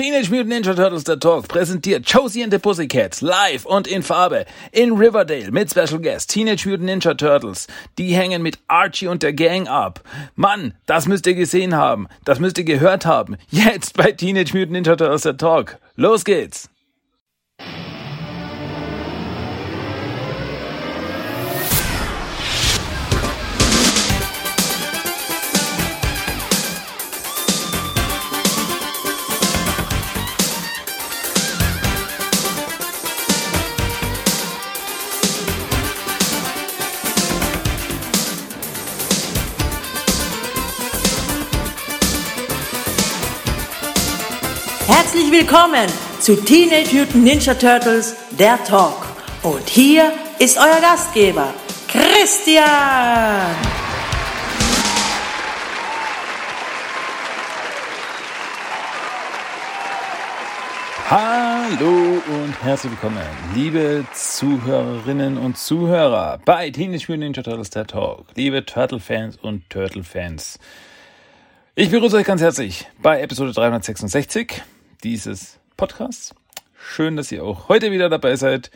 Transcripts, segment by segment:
Teenage Mutant Ninja Turtles der Talk präsentiert Josie and the Pussycats live und in Farbe in Riverdale mit Special Guest Teenage Mutant Ninja Turtles. Die hängen mit Archie und der Gang ab. Mann, das müsst ihr gesehen haben. Das müsst ihr gehört haben. Jetzt bei Teenage Mutant Ninja Turtles der Talk. Los geht's! Willkommen zu Teenage Mutant Ninja Turtles, der Talk. Und hier ist euer Gastgeber, Christian. Hallo und herzlich willkommen, liebe Zuhörerinnen und Zuhörer bei Teenage Mutant Ninja Turtles der Talk, liebe Turtle-Fans und Turtle-Fans. Ich begrüße euch ganz herzlich bei Episode 366 dieses Podcasts. Schön, dass ihr auch heute wieder dabei seid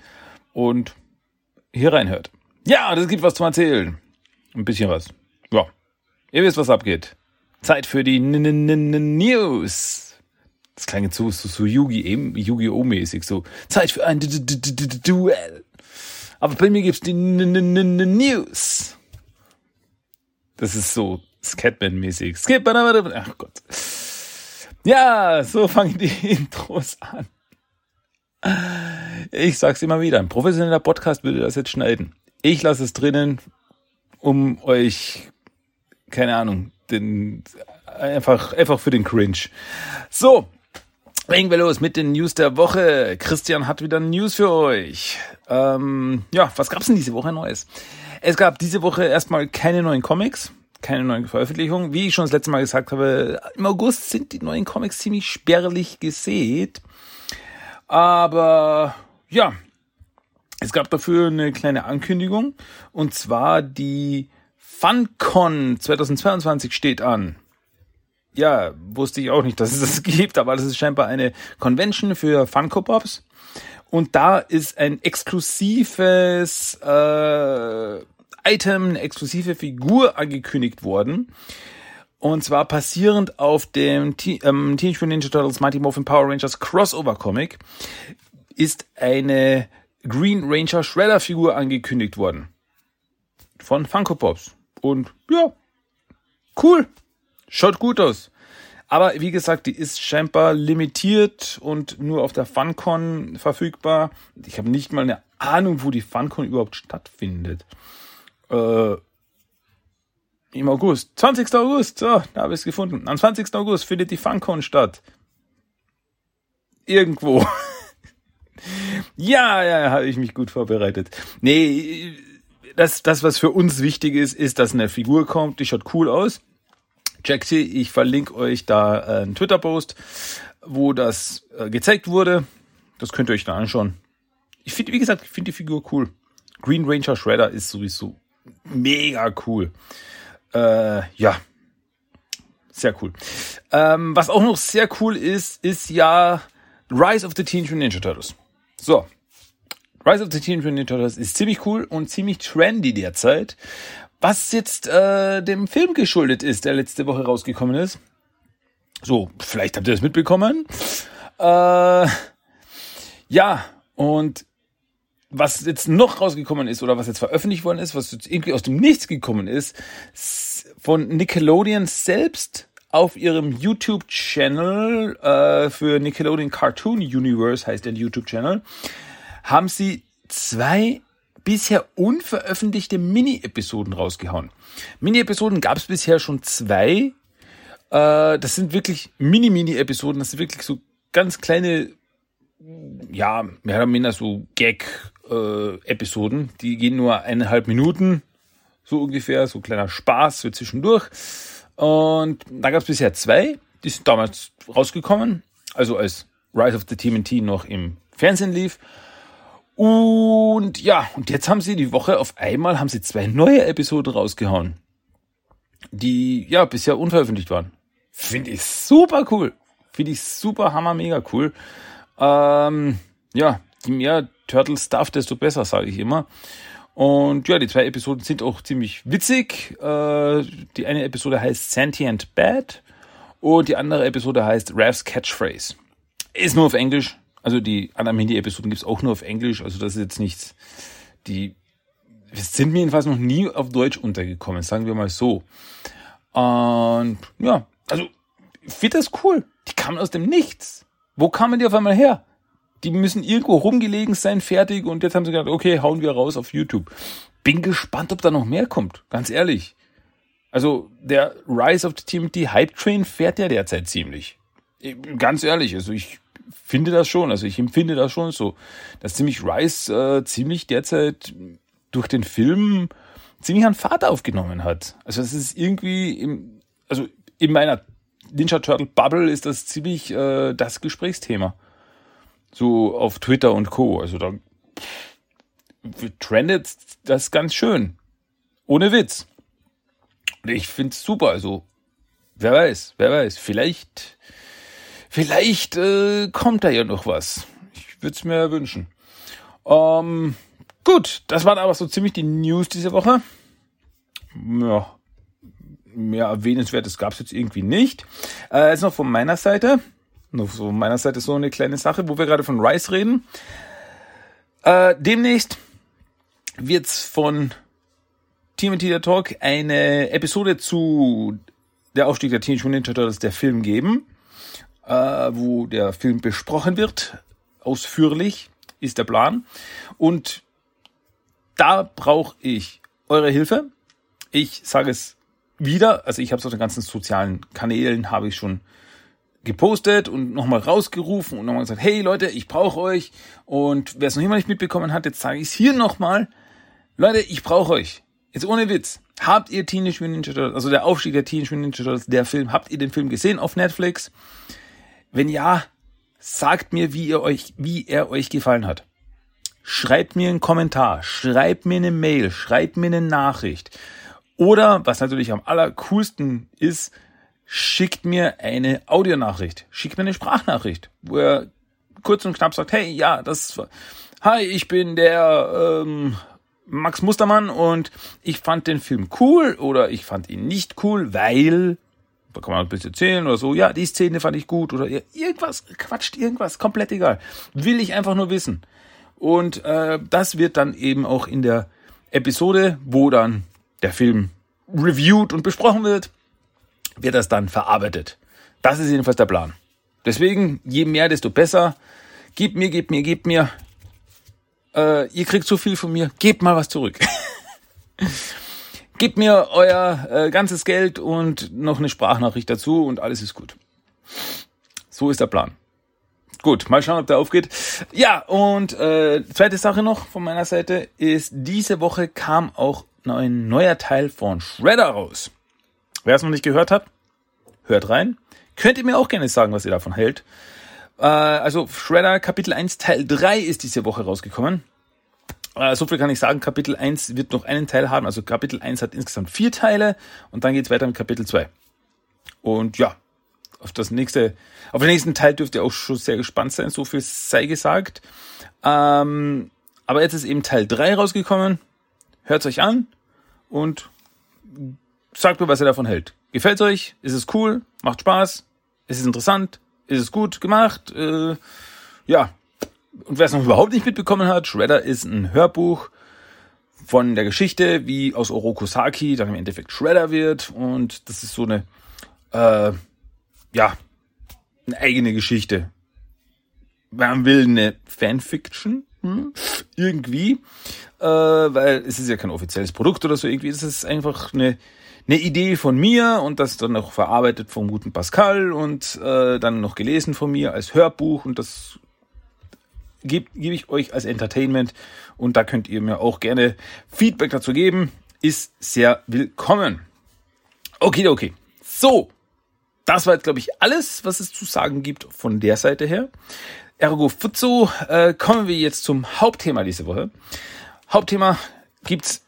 und hier reinhört. Ja, das gibt was zum Erzählen. Ein bisschen was. Ja, ihr wisst, was abgeht. Zeit für die N -N -N News. Das klang jetzt so, so, so Yu-Gi-Oh! mäßig, so. Zeit für ein Duell. Aber bei mir gibt's die News. Das ist so Scatman-mäßig. Ach Gott. Ja, so fangen die Intros an. Ich sag's immer wieder, ein professioneller Podcast würde das jetzt schneiden. Ich lasse es drinnen, um euch, keine Ahnung, den, einfach, einfach für den Cringe. So, Legen wir los mit den News der Woche. Christian hat wieder News für euch. Ähm, ja, was gab's denn diese Woche Neues? Es gab diese Woche erstmal keine neuen Comics, keine neuen Veröffentlichungen. Wie ich schon das letzte Mal gesagt habe, im August sind die neuen Comics ziemlich spärlich gesät. Aber ja, es gab dafür eine kleine Ankündigung. Und zwar die FunCon 2022 steht an ja, wusste ich auch nicht, dass es das gibt, aber das ist scheinbar eine Convention für Funko Pops. Und da ist ein exklusives äh, Item, eine exklusive Figur angekündigt worden. Und zwar basierend auf dem T ähm, Teenage Mutant Ninja Turtles Mighty Morphin Power Rangers Crossover Comic ist eine Green Ranger Shredder Figur angekündigt worden. Von Funko Pops. Und ja, cool. Schaut gut aus. Aber wie gesagt, die ist scheinbar limitiert und nur auf der FunCon verfügbar. Ich habe nicht mal eine Ahnung, wo die FunCon überhaupt stattfindet. Äh, Im August. 20. August. So, da habe ich es gefunden. Am 20. August findet die FunCon statt. Irgendwo. ja, ja, habe ich mich gut vorbereitet. Nee, das, das, was für uns wichtig ist, ist, dass eine Figur kommt, die schaut cool aus checkt sie. Ich verlinke euch da einen Twitter-Post, wo das äh, gezeigt wurde. Das könnt ihr euch da anschauen. Ich finde, wie gesagt, ich finde die Figur cool. Green Ranger Shredder ist sowieso mega cool. Äh, ja, sehr cool. Ähm, was auch noch sehr cool ist, ist ja Rise of the Teenage Mutant Ninja Turtles. So, Rise of the Teenage Mutant Ninja Turtles ist ziemlich cool und ziemlich trendy derzeit, was jetzt äh, dem Film geschuldet ist, der letzte Woche rausgekommen ist. So, vielleicht habt ihr das mitbekommen. Äh, ja, und was jetzt noch rausgekommen ist oder was jetzt veröffentlicht worden ist, was jetzt irgendwie aus dem Nichts gekommen ist, von Nickelodeon selbst auf ihrem YouTube-Channel äh, für Nickelodeon Cartoon Universe heißt der YouTube-Channel, haben sie zwei bisher unveröffentlichte Mini-Episoden rausgehauen. Mini-Episoden gab es bisher schon zwei. Äh, das sind wirklich Mini-Mini-Episoden. Das sind wirklich so ganz kleine, ja, mehr oder minder so Gag-Episoden. Äh, Die gehen nur eineinhalb Minuten, so ungefähr, so kleiner Spaß für zwischendurch. Und da gab es bisher zwei. Die sind damals rausgekommen, also als Rise of the TMNT noch im Fernsehen lief. Und ja, und jetzt haben sie die Woche auf einmal haben sie zwei neue Episoden rausgehauen, die ja bisher unveröffentlicht waren. Finde ich super cool. Finde ich super, hammer, mega cool. Ähm, ja, je mehr Turtle-Stuff, desto besser, sage ich immer. Und ja, die zwei Episoden sind auch ziemlich witzig. Äh, die eine Episode heißt Sentient Bad und die andere Episode heißt Rav's Catchphrase. Ist nur auf Englisch. Also die anderen Hindi-Episoden gibt's auch nur auf Englisch. Also das ist jetzt nichts. Die sind mir jedenfalls noch nie auf Deutsch untergekommen, sagen wir mal so. Und ja, also ich finde das cool. Die kamen aus dem Nichts. Wo kamen die auf einmal her? Die müssen irgendwo rumgelegen sein, fertig. Und jetzt haben sie gesagt, okay, hauen wir raus auf YouTube. Bin gespannt, ob da noch mehr kommt. Ganz ehrlich. Also der Rise of the TMT Hype Train fährt ja derzeit ziemlich. Ganz ehrlich, also ich finde das schon, also ich empfinde das schon so, dass ziemlich Rise äh, ziemlich derzeit durch den Film ziemlich an Fahrt aufgenommen hat. Also es ist irgendwie im, also in meiner Ninja Turtle Bubble ist das ziemlich äh, das Gesprächsthema. So auf Twitter und Co. Also da trendet das ganz schön. Ohne Witz. Und ich find's super. Also, wer weiß, wer weiß. Vielleicht, vielleicht äh, kommt da ja noch was. Ich würde es mir wünschen. Ähm, gut, das waren aber so ziemlich die News diese Woche. Ja, mehr erwähnenswertes gab es jetzt irgendwie nicht. Äh, jetzt noch von meiner Seite. Noch so meiner Seite so eine kleine Sache, wo wir gerade von Rice reden. Äh, demnächst wird's von Team der Talk eine Episode zu der Aufstieg der Teenage Mutant Ninja Turtles, der Film geben, äh, wo der Film besprochen wird, ausführlich ist der Plan. Und da brauche ich eure Hilfe. Ich sage es wieder, also ich habe es auf den ganzen sozialen Kanälen, habe ich schon gepostet und nochmal rausgerufen und nochmal gesagt, hey Leute, ich brauche euch. Und wer es noch immer nicht mitbekommen hat, jetzt sage ich es hier nochmal. Leute, ich brauche euch. Jetzt ohne Witz. Habt ihr Teenage Mutant Ninja Turtles, also der Aufstieg der Teenage Mutant Ninja Turtles, der Film, habt ihr den Film gesehen auf Netflix? Wenn ja, sagt mir, wie ihr euch, wie er euch gefallen hat. Schreibt mir einen Kommentar, schreibt mir eine Mail, schreibt mir eine Nachricht. Oder, was natürlich am allercoolsten ist, schickt mir eine Audionachricht, schickt mir eine Sprachnachricht, wo er kurz und knapp sagt, hey, ja, das, hi, ich bin der ähm, Max Mustermann und ich fand den Film cool oder ich fand ihn nicht cool, weil, da kann man ein bisschen erzählen oder so, ja, die Szene fand ich gut oder irgendwas, quatscht irgendwas, komplett egal. Will ich einfach nur wissen. Und äh, das wird dann eben auch in der Episode, wo dann der Film reviewed und besprochen wird, wird das dann verarbeitet. Das ist jedenfalls der Plan. Deswegen, je mehr, desto besser. Gib mir, gib mir, gib mir äh, ihr kriegt so viel von mir, gebt mal was zurück. gebt mir euer äh, ganzes Geld und noch eine Sprachnachricht dazu und alles ist gut. So ist der Plan. Gut, mal schauen, ob der aufgeht. Ja, und äh, zweite Sache noch von meiner Seite ist, diese Woche kam auch ein neuer Teil von Shredder raus. Wer es noch nicht gehört hat, hört rein. Könnt ihr mir auch gerne sagen, was ihr davon hält. Äh, also Shredder Kapitel 1 Teil 3 ist diese Woche rausgekommen. Äh, so viel kann ich sagen, Kapitel 1 wird noch einen Teil haben. Also Kapitel 1 hat insgesamt vier Teile und dann geht's weiter mit Kapitel 2. Und ja, auf das nächste, auf den nächsten Teil dürft ihr auch schon sehr gespannt sein, so viel sei gesagt. Ähm, aber jetzt ist eben Teil 3 rausgekommen. Hört's euch an und sagt mir, was ihr davon hält. Gefällt's euch? Ist es cool? Macht Spaß? Ist es interessant? ist es gut gemacht. Äh, ja, und wer es noch überhaupt nicht mitbekommen hat, Shredder ist ein Hörbuch von der Geschichte, wie aus Oroku Saki dann im Endeffekt Shredder wird. Und das ist so eine, äh, ja, eine eigene Geschichte. Man will eine Fanfiction, hm? irgendwie, äh, weil es ist ja kein offizielles Produkt oder so irgendwie. Es ist einfach eine eine Idee von mir und das dann noch verarbeitet vom guten Pascal und äh, dann noch gelesen von mir als Hörbuch und das gebe geb ich euch als Entertainment und da könnt ihr mir auch gerne Feedback dazu geben. Ist sehr willkommen. Okay, okay. So, das war jetzt, glaube ich, alles, was es zu sagen gibt von der Seite her. Ergo Futso, äh, kommen wir jetzt zum Hauptthema diese Woche. Hauptthema gibt's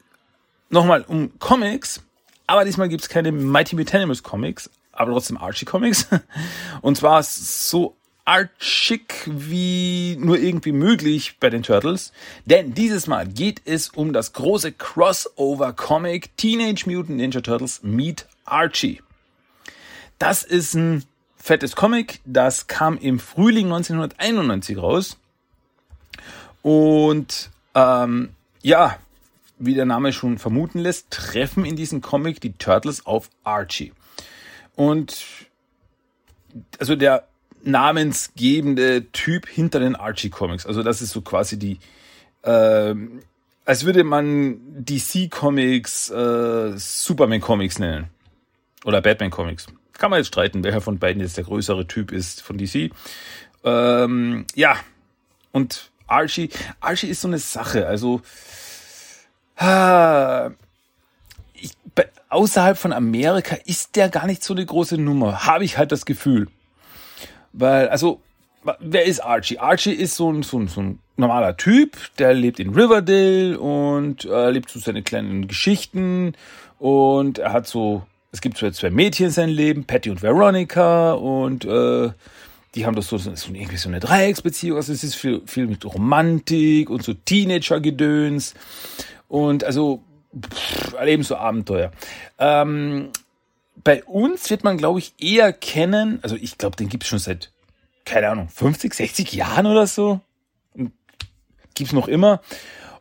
nochmal um Comics aber diesmal gibt's keine Mighty Mutanimals Comics, aber trotzdem Archie Comics. Und zwar so archig wie nur irgendwie möglich bei den Turtles. Denn dieses Mal geht es um das große Crossover-Comic Teenage Mutant Ninja Turtles Meet Archie. Das ist ein fettes Comic, das kam im Frühling 1991 raus. Und ähm, ja, wie der Name schon vermuten lässt, treffen in diesem Comic die Turtles auf Archie. Und also der namensgebende Typ hinter den Archie Comics. Also das ist so quasi die, äh, als würde man DC Comics äh, Superman Comics nennen oder Batman Comics. Kann man jetzt streiten, welcher von beiden jetzt der größere Typ ist von DC. Ähm, ja, und Archie, Archie ist so eine Sache. Also ich, außerhalb von Amerika ist der gar nicht so eine große Nummer, habe ich halt das Gefühl. Weil, also, wer ist Archie? Archie ist so ein, so ein, so ein normaler Typ, der lebt in Riverdale und äh, lebt so seine kleinen Geschichten und er hat so, es gibt so zwei Mädchen in seinem Leben, Patty und Veronica und äh, die haben das so, so irgendwie so eine Dreiecksbeziehung, also es ist viel, viel mit Romantik und so Teenager-Gedöns und also pff, erleben so Abenteuer. Ähm, bei uns wird man, glaube ich, eher kennen, also ich glaube, den gibt's schon seit, keine Ahnung, 50, 60 Jahren oder so. Gibt's noch immer.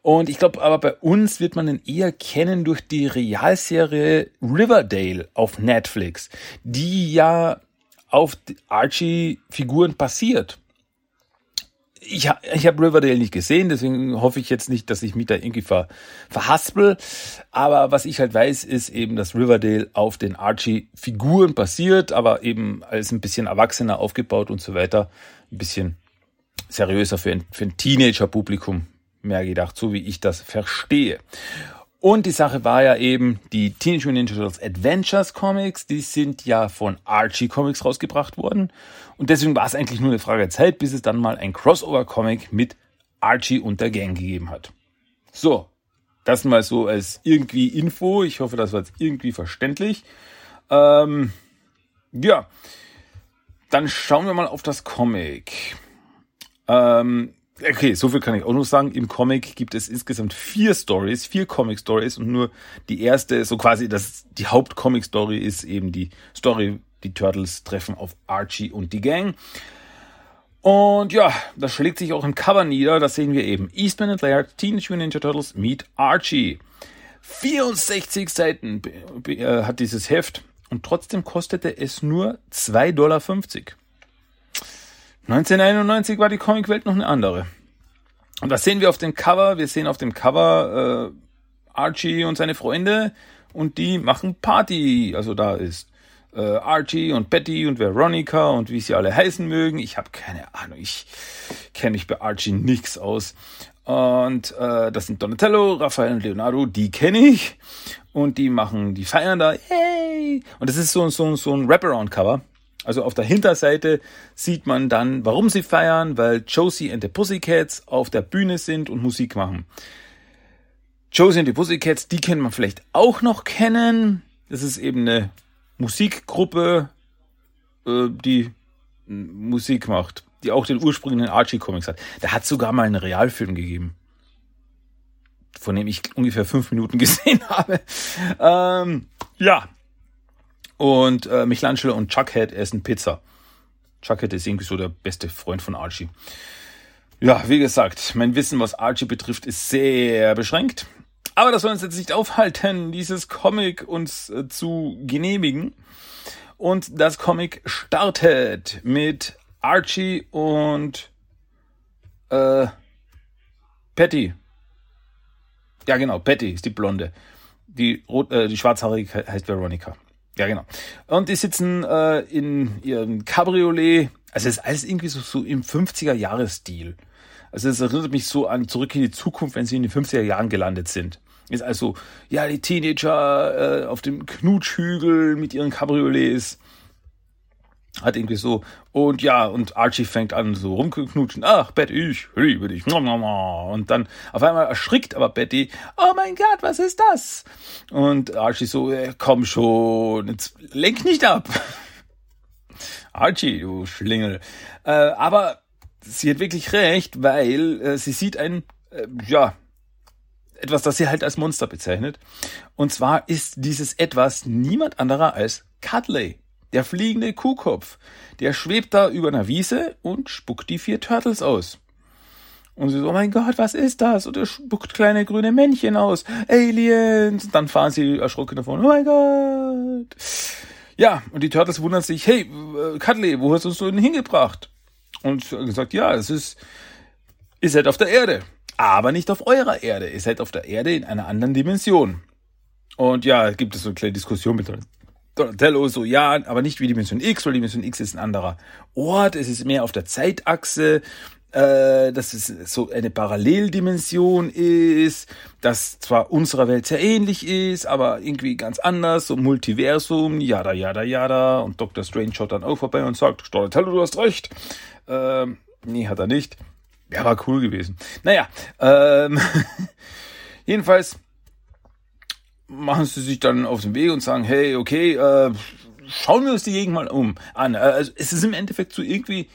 Und ich glaube, aber bei uns wird man ihn eher kennen durch die Realserie Riverdale auf Netflix, die ja auf Archie-Figuren basiert ich, ich habe Riverdale nicht gesehen, deswegen hoffe ich jetzt nicht, dass ich mich da irgendwie ver, verhaspel. Aber was ich halt weiß, ist eben, dass Riverdale auf den Archie-Figuren basiert, aber eben als ein bisschen erwachsener aufgebaut und so weiter. Ein bisschen seriöser für ein, für ein Teenager-Publikum mehr gedacht, so wie ich das verstehe. Und die Sache war ja eben, die Teenage Mutant Ninja Turtles Adventures Comics, die sind ja von Archie Comics rausgebracht worden. Und deswegen war es eigentlich nur eine Frage der Zeit, bis es dann mal ein Crossover-Comic mit Archie und der Gang gegeben hat. So, das mal so als irgendwie Info. Ich hoffe, das war jetzt irgendwie verständlich. Ähm, ja, dann schauen wir mal auf das Comic. Ähm, Okay, so viel kann ich auch noch sagen. Im Comic gibt es insgesamt vier Stories, vier Comic Stories und nur die erste, so quasi das, die Hauptcomic Story ist eben die Story, die Turtles treffen auf Archie und die Gang. Und ja, das schlägt sich auch im Cover nieder. Das sehen wir eben. Eastman and Laird, Teenage Mutant Ninja Turtles meet Archie. 64 Seiten äh, hat dieses Heft und trotzdem kostete es nur 2,50 Dollar. 1991 war die Comicwelt noch eine andere. Und das sehen wir auf dem Cover. Wir sehen auf dem Cover äh, Archie und seine Freunde und die machen Party. Also da ist äh, Archie und Betty und Veronica und wie sie alle heißen mögen. Ich habe keine Ahnung. Ich kenne mich bei Archie nix aus. Und äh, das sind Donatello, Raphael und Leonardo, die kenne ich. Und die machen, die feiern da, yay! Und das ist so, so, so ein Wraparound-Cover. Also auf der Hinterseite sieht man dann, warum sie feiern, weil Josie and the Pussycats auf der Bühne sind und Musik machen. Josie and the Pussycats, die kennt man vielleicht auch noch kennen. Das ist eben eine Musikgruppe, äh, die Musik macht, die auch den ursprünglichen Archie Comics hat. Da hat sogar mal einen Realfilm gegeben, von dem ich ungefähr fünf Minuten gesehen habe. Ähm, ja, und äh, Michelangelo und Chuckhead essen Pizza. Chuckhead ist irgendwie so der beste Freund von Archie. Ja, wie gesagt, mein Wissen, was Archie betrifft, ist sehr beschränkt. Aber das soll uns jetzt nicht aufhalten, dieses Comic uns äh, zu genehmigen. Und das Comic startet mit Archie und äh, Patty. Ja, genau, Patty ist die Blonde. Die, rot, äh, die schwarzhaarige heißt Veronica. Ja, genau. Und die sitzen äh, in ihrem Cabriolet. Also es ist alles irgendwie so, so im 50er-Jahres-Stil. Also es erinnert mich so an Zurück in die Zukunft, wenn sie in den 50er Jahren gelandet sind. Ist also, ja, die Teenager äh, auf dem Knutschhügel mit ihren Cabriolets hat irgendwie so, und ja, und Archie fängt an so rumzuknutschen. Ach, Betty, ich liebe dich. Und dann auf einmal erschrickt aber Betty, oh mein Gott, was ist das? Und Archie so, äh, komm schon, jetzt lenk nicht ab. Archie, du Schlingel. Äh, aber sie hat wirklich recht, weil äh, sie sieht ein, äh, ja, etwas, das sie halt als Monster bezeichnet. Und zwar ist dieses etwas niemand anderer als Cutley, der fliegende Kuhkopf. Der schwebt da über einer Wiese und spuckt die vier Turtles aus. Und sie so, oh mein Gott, was ist das? Und er spuckt kleine grüne Männchen aus. Aliens. Und dann fahren sie erschrocken davon. Oh mein Gott. Ja, und die Turtles wundern sich, hey, äh, Cutley, wo hast du uns denn hingebracht? Und gesagt, ja, es ist, ihr seid auf der Erde. Aber nicht auf eurer Erde. Ihr seid auf der Erde in einer anderen Dimension. Und ja, gibt es so eine kleine Diskussion mit Donatello, so ja, aber nicht wie Dimension X, weil Dimension X ist ein anderer Ort. Es ist mehr auf der Zeitachse äh, dass es so eine Paralleldimension ist, das zwar unserer Welt sehr ähnlich ist, aber irgendwie ganz anders, so Multiversum, jada, jada, jada. Und Dr. Strange schaut dann auch vorbei und sagt, Donatello, du hast recht. Ähm, nee, hat er nicht. Ja, war cool gewesen. Naja, ähm, jedenfalls machen sie sich dann auf den Weg und sagen, hey, okay, äh, schauen wir uns die Gegend mal um an. Also es ist im Endeffekt so irgendwie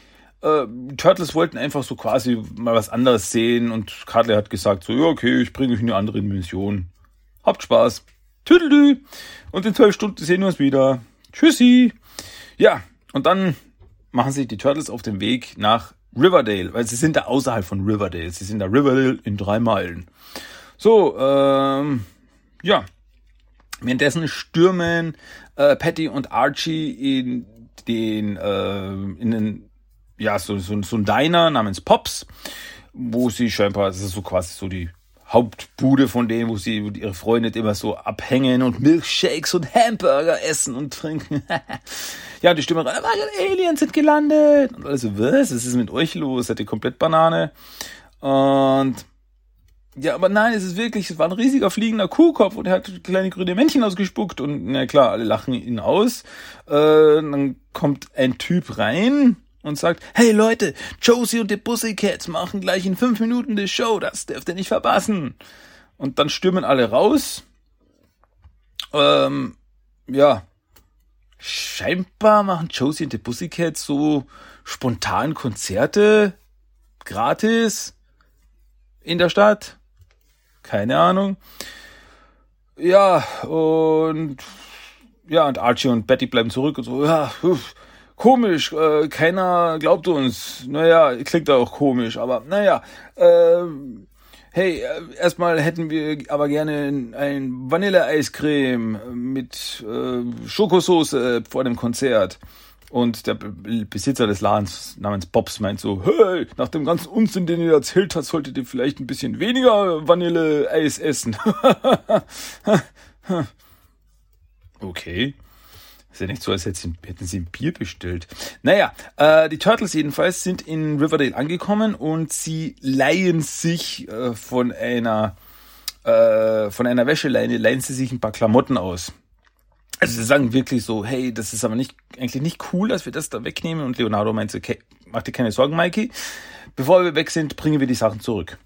äh, Turtles wollten einfach so quasi mal was anderes sehen und Cartley hat gesagt so, ja, okay, ich bringe euch eine andere Dimension. Habt Spaß. Tüdelü. Und in zwölf Stunden sehen wir uns wieder. Tschüssi. Ja, und dann machen sich die Turtles auf den Weg nach Riverdale, weil sie sind da außerhalb von Riverdale. Sie sind da Riverdale in drei Meilen. So, ähm, ja. Währenddessen stürmen äh, Patty und Archie in den, äh, in den ja, so, so, so ein Diner namens Pops, wo sie scheinbar, das ist so quasi so die Hauptbude von denen, wo sie wo ihre Freunde immer so abhängen und Milkshakes und Hamburger essen und trinken. ja, und die Stimme rein, Aliens sind gelandet. Und also, was? Was ist mit euch los? Seid ihr komplett Banane? Und ja, aber nein, es ist wirklich, es war ein riesiger fliegender Kuhkopf und er hat kleine grüne Männchen ausgespuckt und na klar, alle lachen ihn aus. Äh, dann kommt ein Typ rein, und sagt, hey Leute, Josie und die Pussycats machen gleich in fünf Minuten die Show, das dürft ihr nicht verpassen. Und dann stürmen alle raus. Ähm, ja, scheinbar machen Josie und die Pussycats so spontan Konzerte gratis in der Stadt. Keine Ahnung. Ja, und ja, und Archie und Betty bleiben zurück und so, ja, komisch, äh, keiner glaubt uns. Naja, klingt auch komisch, aber naja. Äh, hey, erstmal hätten wir aber gerne ein Vanilleeiscreme mit äh, Schokosoße vor dem Konzert. Und der Besitzer des Ladens namens Bobs meint so, hey, nach dem ganzen Unsinn, den ihr erzählt habt, solltet ihr vielleicht ein bisschen weniger Vanilleeis essen. okay. Ist ja nicht so, als hätten sie ein Bier bestellt. Naja, äh, die Turtles jedenfalls sind in Riverdale angekommen und sie leihen sich äh, von einer äh, von einer Wäscheleine, leihen sie sich ein paar Klamotten aus. Also sie sagen wirklich so, hey, das ist aber nicht eigentlich nicht cool, dass wir das da wegnehmen. Und Leonardo meinte, okay, mach dir keine Sorgen, Mikey. Bevor wir weg sind, bringen wir die Sachen zurück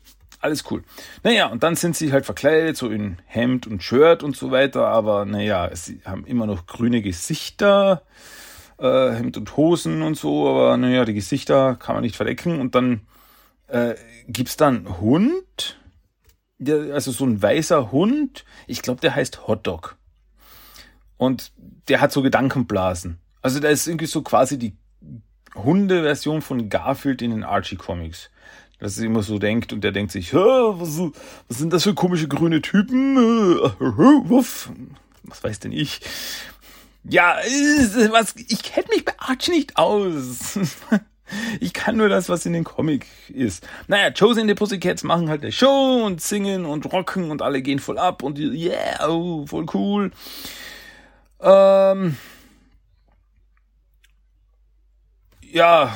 alles cool. Naja, und dann sind sie halt verkleidet, so in Hemd und Shirt und so weiter, aber naja, sie haben immer noch grüne Gesichter, äh, Hemd und Hosen und so, aber naja, die Gesichter kann man nicht verdecken und dann äh, gibt's dann Hund, der, also so ein weißer Hund, ich glaube, der heißt Hotdog. Und der hat so Gedankenblasen. Also da ist irgendwie so quasi die Hunde-Version von Garfield in den Archie-Comics dass sie immer so denkt und der denkt sich, was, was sind das für komische grüne Typen? Was weiß denn ich? Ja, was, ich kenne mich bei Archie nicht aus. Ich kann nur das, was in dem Comic ist. Naja, Josie und die Pussycats machen halt eine Show und singen und rocken und alle gehen voll ab und yeah, oh, voll cool. Ähm, ja,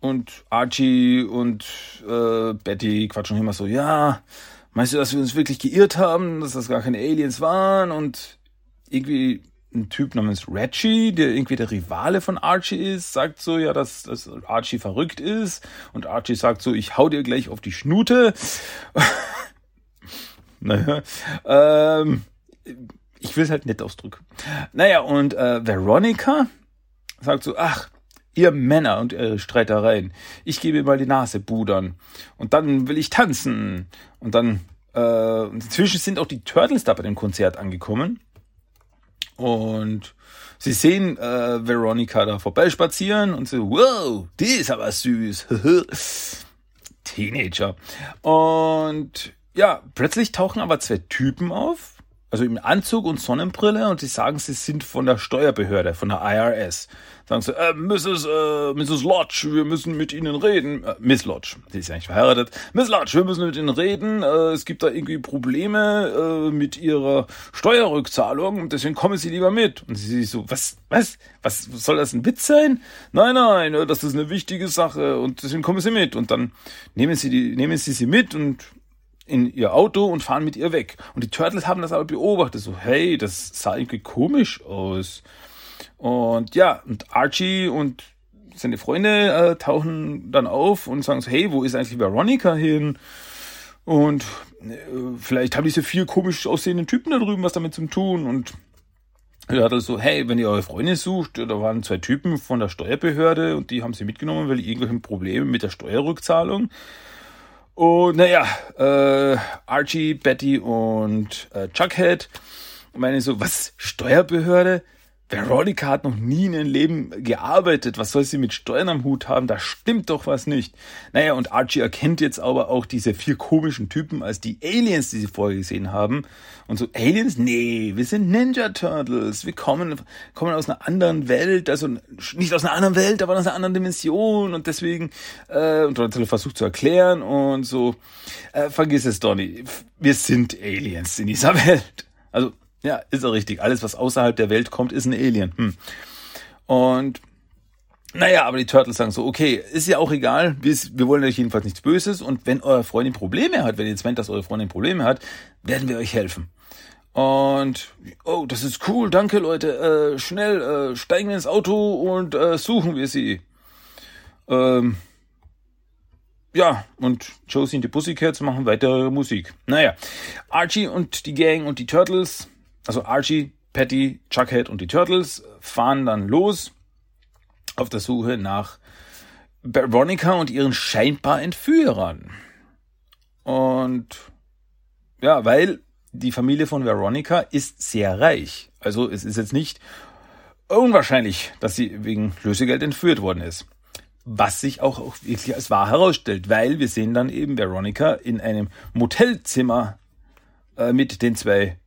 und Archie und äh, Betty quatschen immer so, ja, meinst du, dass wir uns wirklich geirrt haben, dass das gar keine Aliens waren? Und irgendwie ein Typ namens Reggie, der irgendwie der Rivale von Archie ist, sagt so, ja, dass, dass Archie verrückt ist. Und Archie sagt so, ich hau dir gleich auf die Schnute. naja, ähm, ich will es halt nett ausdrücken. Naja, und äh, Veronica sagt so, ach, Ihr Männer und ihre Streitereien. Ich gebe mal die Nase budern. Und dann will ich tanzen. Und dann, äh, inzwischen sind auch die Turtles da bei dem Konzert angekommen. Und sie sehen äh, Veronica da vorbeispazieren und so, wow, die ist aber süß. Teenager. Und ja, plötzlich tauchen aber zwei Typen auf, also im Anzug und Sonnenbrille und sie sagen, sie sind von der Steuerbehörde, von der IRS. Sagen sie, äh, Mrs. Äh, Mrs. Lodge, wir müssen mit Ihnen reden. Äh, Miss Lodge, die ist ja nicht verheiratet. Miss Lodge, wir müssen mit Ihnen reden. Äh, es gibt da irgendwie Probleme äh, mit Ihrer Steuerrückzahlung und deswegen kommen Sie lieber mit. Und sie so, was, was, was soll das ein Witz sein? Nein, nein, äh, das ist eine wichtige Sache und deswegen kommen Sie mit. Und dann nehmen Sie die, nehmen Sie sie mit und in ihr Auto und fahren mit ihr weg. Und die Turtles haben das aber beobachtet, so, hey, das sah irgendwie komisch aus. Und ja, und Archie und seine Freunde äh, tauchen dann auf und sagen so, hey, wo ist eigentlich Veronica hin? Und äh, vielleicht haben diese vier komisch aussehenden Typen da drüben was damit zu tun. Und er hat also so, hey, wenn ihr eure Freunde sucht, da waren zwei Typen von der Steuerbehörde und die haben sie mitgenommen, weil die irgendwelche Probleme mit der Steuerrückzahlung. Und naja, äh, Archie, Betty und äh, Chuckhead meine so, was, Steuerbehörde? Veronica hat noch nie in ihrem Leben gearbeitet. Was soll sie mit Steuern am Hut haben? Da stimmt doch was nicht. Naja, und Archie erkennt jetzt aber auch diese vier komischen Typen als die Aliens, die sie vorher gesehen haben. Und so, Aliens? Nee, wir sind Ninja Turtles. Wir kommen, kommen aus einer anderen Welt. Also nicht aus einer anderen Welt, aber aus einer anderen Dimension. Und deswegen, äh, und Donatello versucht zu erklären und so, äh, vergiss es, Donny. Wir sind Aliens in dieser Welt. Also ja, ist er richtig. Alles, was außerhalb der Welt kommt, ist ein Alien. Hm. Und naja, aber die Turtles sagen so, okay, ist ja auch egal, wir, wollen euch jedenfalls nichts Böses und wenn eure Freundin Probleme hat, wenn ihr jetzt meint, dass eure Freundin Probleme hat, werden wir euch helfen. Und, oh, das ist cool, danke Leute, äh, schnell, äh, steigen wir ins Auto und äh, suchen wir sie. Ähm, ja, und Josie und die Pussycats machen weitere Musik. Naja, Archie und die Gang und die Turtles also Archie, Patty, Chuckhead und die Turtles fahren dann los auf der Suche nach Veronica und ihren scheinbar Entführern. Und ja, weil die Familie von Veronica ist sehr reich. Also es ist jetzt nicht unwahrscheinlich, dass sie wegen Lösegeld entführt worden ist. Was sich auch, wirklich als wahr herausstellt, weil wir sehen dann eben Veronica in einem Motelzimmer äh, mit den zwei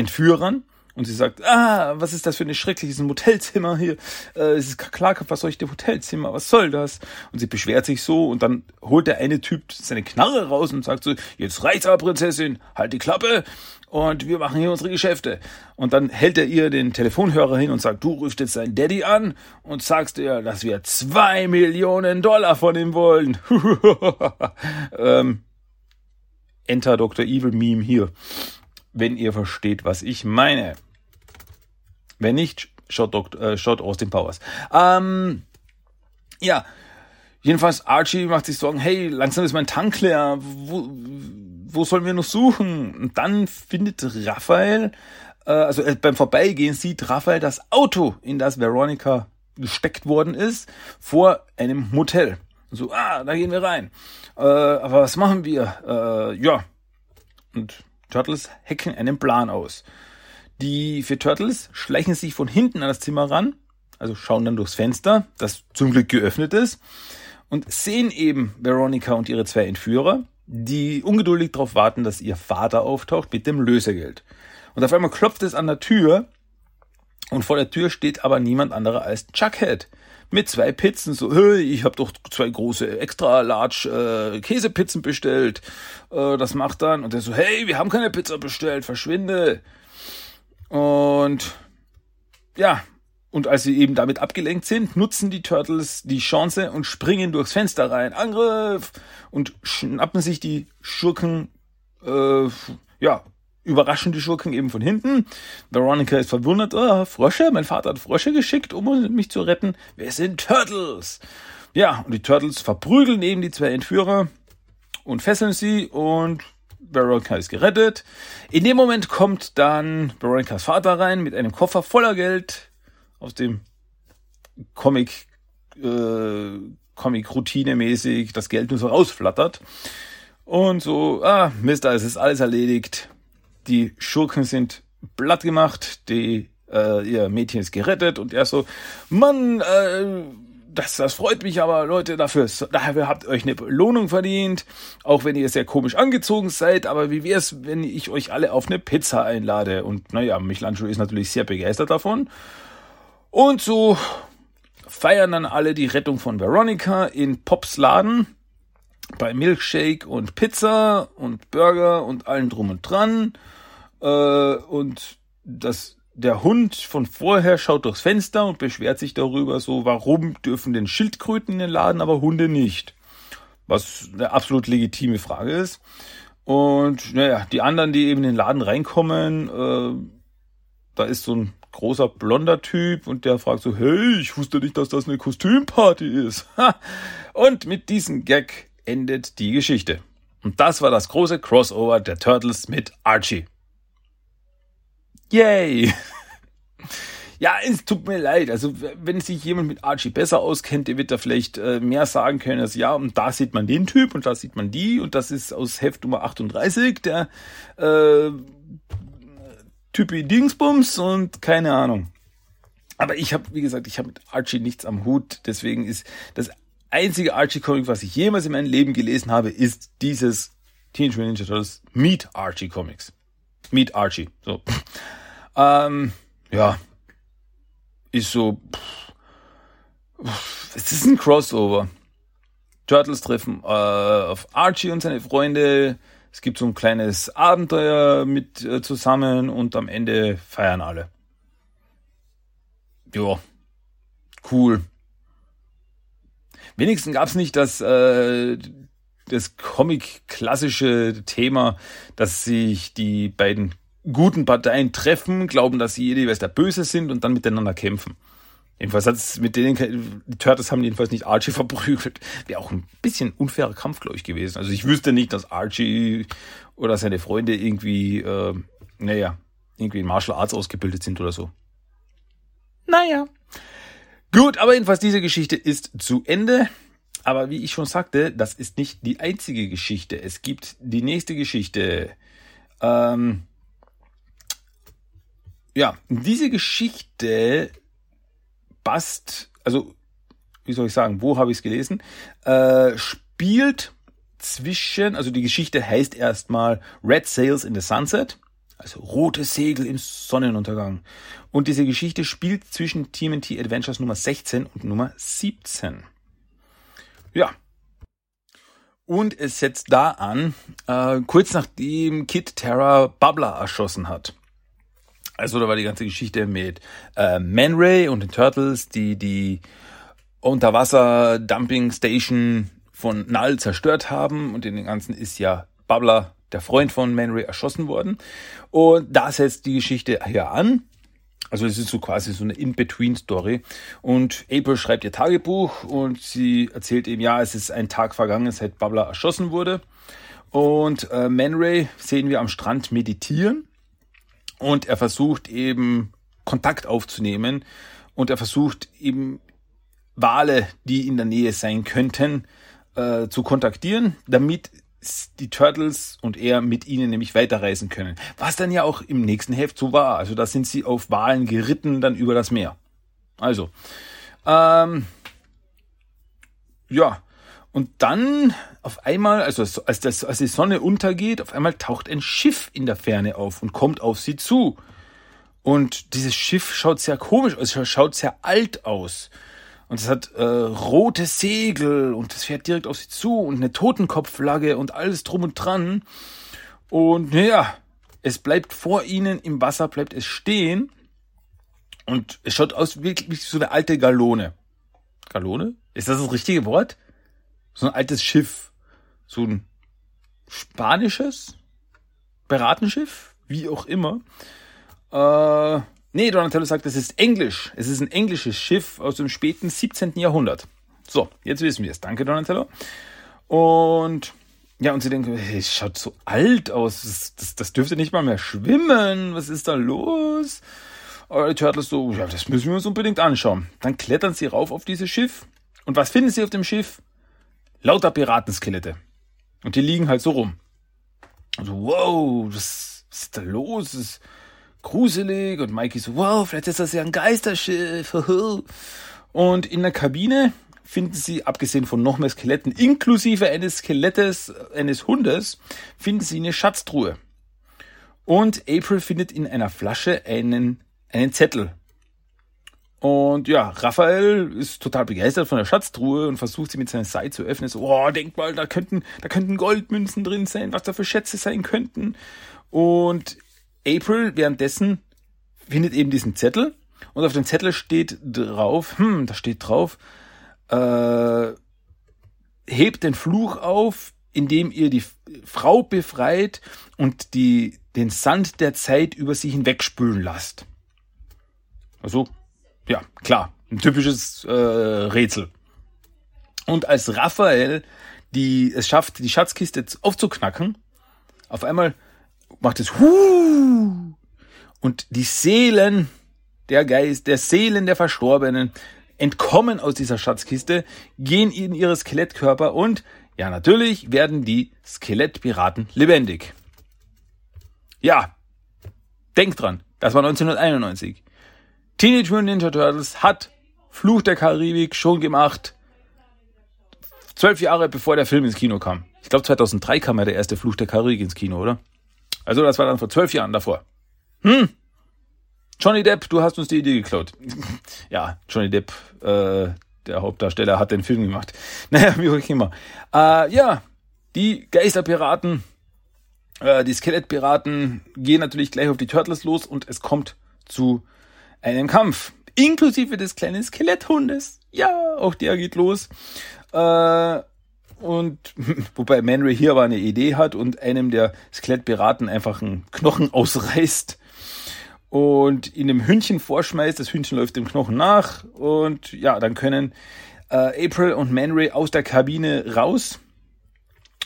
Entführern und sie sagt, ah, was ist das für ein schreckliches Motelzimmer hier? Äh, es ist klar, was soll ich dem Hotelzimmer? Was soll das? Und sie beschwert sich so und dann holt der eine Typ seine Knarre raus und sagt so, jetzt reicht's aber, Prinzessin, halt die Klappe und wir machen hier unsere Geschäfte. Und dann hält er ihr den Telefonhörer hin und sagt, du rufst jetzt deinen Daddy an und sagst ihr, dass wir zwei Millionen Dollar von ihm wollen. ähm, Enter Dr. Evil Meme hier wenn ihr versteht, was ich meine. Wenn nicht, schaut, Dok äh, schaut Austin Powers. Ähm, ja, jedenfalls Archie macht sich Sorgen, hey, langsam ist mein Tank leer, wo, wo sollen wir noch suchen? Und dann findet Raphael, äh, also äh, beim Vorbeigehen sieht Raphael das Auto, in das Veronica gesteckt worden ist, vor einem Motel. So, ah, da gehen wir rein. Äh, aber was machen wir? Äh, ja. Und Turtles hacken einen Plan aus. Die vier Turtles schleichen sich von hinten an das Zimmer ran, also schauen dann durchs Fenster, das zum Glück geöffnet ist, und sehen eben Veronica und ihre zwei Entführer, die ungeduldig darauf warten, dass ihr Vater auftaucht mit dem Lösegeld. Und auf einmal klopft es an der Tür und vor der Tür steht aber niemand anderer als Chuckhead, mit zwei Pizzen. So, ich habe doch zwei große extra large äh, Käsepizzen bestellt. Äh, das macht dann. Und der so, hey, wir haben keine Pizza bestellt, verschwinde. Und ja, und als sie eben damit abgelenkt sind, nutzen die Turtles die Chance und springen durchs Fenster rein. Angriff! Und schnappen sich die Schurken, äh, ja, überraschen die Schurken eben von hinten. Veronica ist verwundert, oh, Frösche, mein Vater hat Frösche geschickt, um mich zu retten. Wir sind Turtles. Ja, und die Turtles verprügeln eben die zwei Entführer und fesseln sie und Veronica ist gerettet. In dem Moment kommt dann Veronicas Vater rein mit einem Koffer voller Geld aus dem Comic äh, Comic-Routine-mäßig das Geld nur so rausflattert. Und so, ah, Mist, es ist alles erledigt. Die Schurken sind platt gemacht, die, äh, ihr Mädchen ist gerettet und er so, Mann, äh, das, das freut mich aber, Leute, dafür, dafür habt ihr euch eine Belohnung verdient, auch wenn ihr sehr komisch angezogen seid, aber wie wär's, wenn ich euch alle auf eine Pizza einlade? Und naja, Michelangelo ist natürlich sehr begeistert davon. Und so feiern dann alle die Rettung von Veronica in Pops Laden bei Milkshake und Pizza und Burger und allen drum und dran. Äh, und das der Hund von vorher schaut durchs Fenster und beschwert sich darüber so, warum dürfen denn Schildkröten in den Laden, aber Hunde nicht? Was eine absolut legitime Frage ist. Und naja, die anderen, die eben in den Laden reinkommen, äh, da ist so ein großer blonder Typ und der fragt so, hey, ich wusste nicht, dass das eine Kostümparty ist. und mit diesem Gag endet die Geschichte. Und das war das große Crossover der Turtles mit Archie. Yay! Ja, es tut mir leid. Also, wenn sich jemand mit Archie besser auskennt, der wird da vielleicht äh, mehr sagen können, als ja, und da sieht man den Typ und da sieht man die und das ist aus Heft Nummer 38, der äh, Typi Dingsbums und keine Ahnung. Aber ich habe, wie gesagt, ich habe mit Archie nichts am Hut. Deswegen ist das einzige Archie-Comic, was ich jemals in meinem Leben gelesen habe, ist dieses Teenage Mutant Ninja Turtles Meet Archie Comics. Meet Archie. So. Ähm, ja, ist so, es ist ein Crossover. Turtles treffen äh, auf Archie und seine Freunde. Es gibt so ein kleines Abenteuer mit äh, zusammen und am Ende feiern alle. Ja, cool. Wenigstens gab es nicht das, äh, das Comic-klassische Thema, dass sich die beiden guten Parteien treffen, glauben, dass sie jeweils der Böse sind und dann miteinander kämpfen. Jedenfalls hat es mit denen, die Turtles haben jedenfalls nicht Archie verprügelt. Wäre auch ein bisschen unfairer Kampf, glaube ich, gewesen. Also ich wüsste nicht, dass Archie oder seine Freunde irgendwie, äh, naja, irgendwie in Martial Arts ausgebildet sind oder so. Naja. Gut, aber jedenfalls diese Geschichte ist zu Ende. Aber wie ich schon sagte, das ist nicht die einzige Geschichte. Es gibt die nächste Geschichte. Ähm, ja, diese Geschichte passt, also wie soll ich sagen, wo habe ich es gelesen? Äh, spielt zwischen, also die Geschichte heißt erstmal Red Sails in the Sunset, also rote Segel im Sonnenuntergang. Und diese Geschichte spielt zwischen TMNT Adventures Nummer 16 und Nummer 17. Ja. Und es setzt da an, äh, kurz nachdem Kid Terra Bubbler erschossen hat. Also da war die ganze Geschichte mit äh, Man Ray und den Turtles, die die Unterwasser-Dumping Station von Null zerstört haben und in den ganzen ist ja Bubbler, der Freund von Man Ray, erschossen worden. Und da setzt die Geschichte hier an. Also es ist so quasi so eine In-Between-Story. Und April schreibt ihr Tagebuch und sie erzählt eben, ja, es ist ein Tag vergangen, seit Bubbler erschossen wurde. Und äh, Man Ray sehen wir am Strand meditieren und er versucht eben Kontakt aufzunehmen und er versucht eben Wale, die in der Nähe sein könnten, äh, zu kontaktieren, damit die Turtles und er mit ihnen nämlich weiterreisen können. Was dann ja auch im nächsten Heft so war. Also da sind sie auf Walen geritten dann über das Meer. Also, ähm, ja, und dann auf einmal, also als, das, als die Sonne untergeht, auf einmal taucht ein Schiff in der Ferne auf und kommt auf sie zu. Und dieses Schiff schaut sehr komisch aus, schaut sehr alt aus. Und es hat äh, rote Segel und es fährt direkt auf sie zu und eine Totenkopfflagge und alles drum und dran. Und naja, es bleibt vor ihnen im Wasser, bleibt es stehen. Und es schaut aus wie, wie so eine alte Galone. Galone? Ist das das richtige Wort? So ein altes Schiff, so ein spanisches Beratenschiff, wie auch immer. Äh, nee, Donatello sagt, es ist Englisch. Es ist ein englisches Schiff aus dem späten 17. Jahrhundert. So, jetzt wissen wir es. Danke, Donatello. Und ja, und sie denken, es schaut so alt aus. Das, das, das dürfte nicht mal mehr schwimmen. Was ist da los? Aber die Turtles so, ja, das müssen wir uns unbedingt anschauen. Dann klettern sie rauf auf dieses Schiff Und was finden sie auf dem Schiff? Lauter Piratenskelette. Und die liegen halt so rum. Also, wow, was, was ist da los? Das ist gruselig. Und Mikey so, wow, vielleicht ist das ja ein Geisterschiff. Und in der Kabine finden sie, abgesehen von noch mehr Skeletten, inklusive eines Skelettes eines Hundes, finden sie eine Schatztruhe. Und April findet in einer Flasche einen, einen Zettel. Und ja, Raphael ist total begeistert von der Schatztruhe und versucht sie mit seinem Seil zu öffnen. So, oh, denk mal, da könnten, da könnten Goldmünzen drin sein, was da für Schätze sein könnten. Und April währenddessen findet eben diesen Zettel und auf dem Zettel steht drauf, hm, da steht drauf, äh, hebt den Fluch auf, indem ihr die Frau befreit und die, den Sand der Zeit über sie hinwegspülen lasst. Also, ja, klar, ein typisches äh, Rätsel. Und als Raphael die, es schafft, die Schatzkiste aufzuknacken, auf einmal macht es Huh! und die Seelen der Geist, der Seelen der Verstorbenen entkommen aus dieser Schatzkiste, gehen in ihre Skelettkörper und, ja natürlich, werden die Skelettpiraten lebendig. Ja, denkt dran, das war 1991. Teenage Mutant Ninja Turtles hat Fluch der Karibik schon gemacht, zwölf Jahre bevor der Film ins Kino kam. Ich glaube 2003 kam ja der erste Fluch der Karibik ins Kino, oder? Also das war dann vor zwölf Jahren davor. Hm, Johnny Depp, du hast uns die Idee geklaut. ja, Johnny Depp, äh, der Hauptdarsteller, hat den Film gemacht. Naja, wie auch immer. Äh, ja, die Geisterpiraten, äh, die Skelettpiraten gehen natürlich gleich auf die Turtles los und es kommt zu einem Kampf. Inklusive des kleinen Skeletthundes. Ja, auch der geht los. Äh, und wobei Manry hier aber eine Idee hat und einem der Skelettpiraten einfach einen Knochen ausreißt und ihn dem Hündchen vorschmeißt. Das Hündchen läuft dem Knochen nach und ja, dann können äh, April und Man Ray aus der Kabine raus,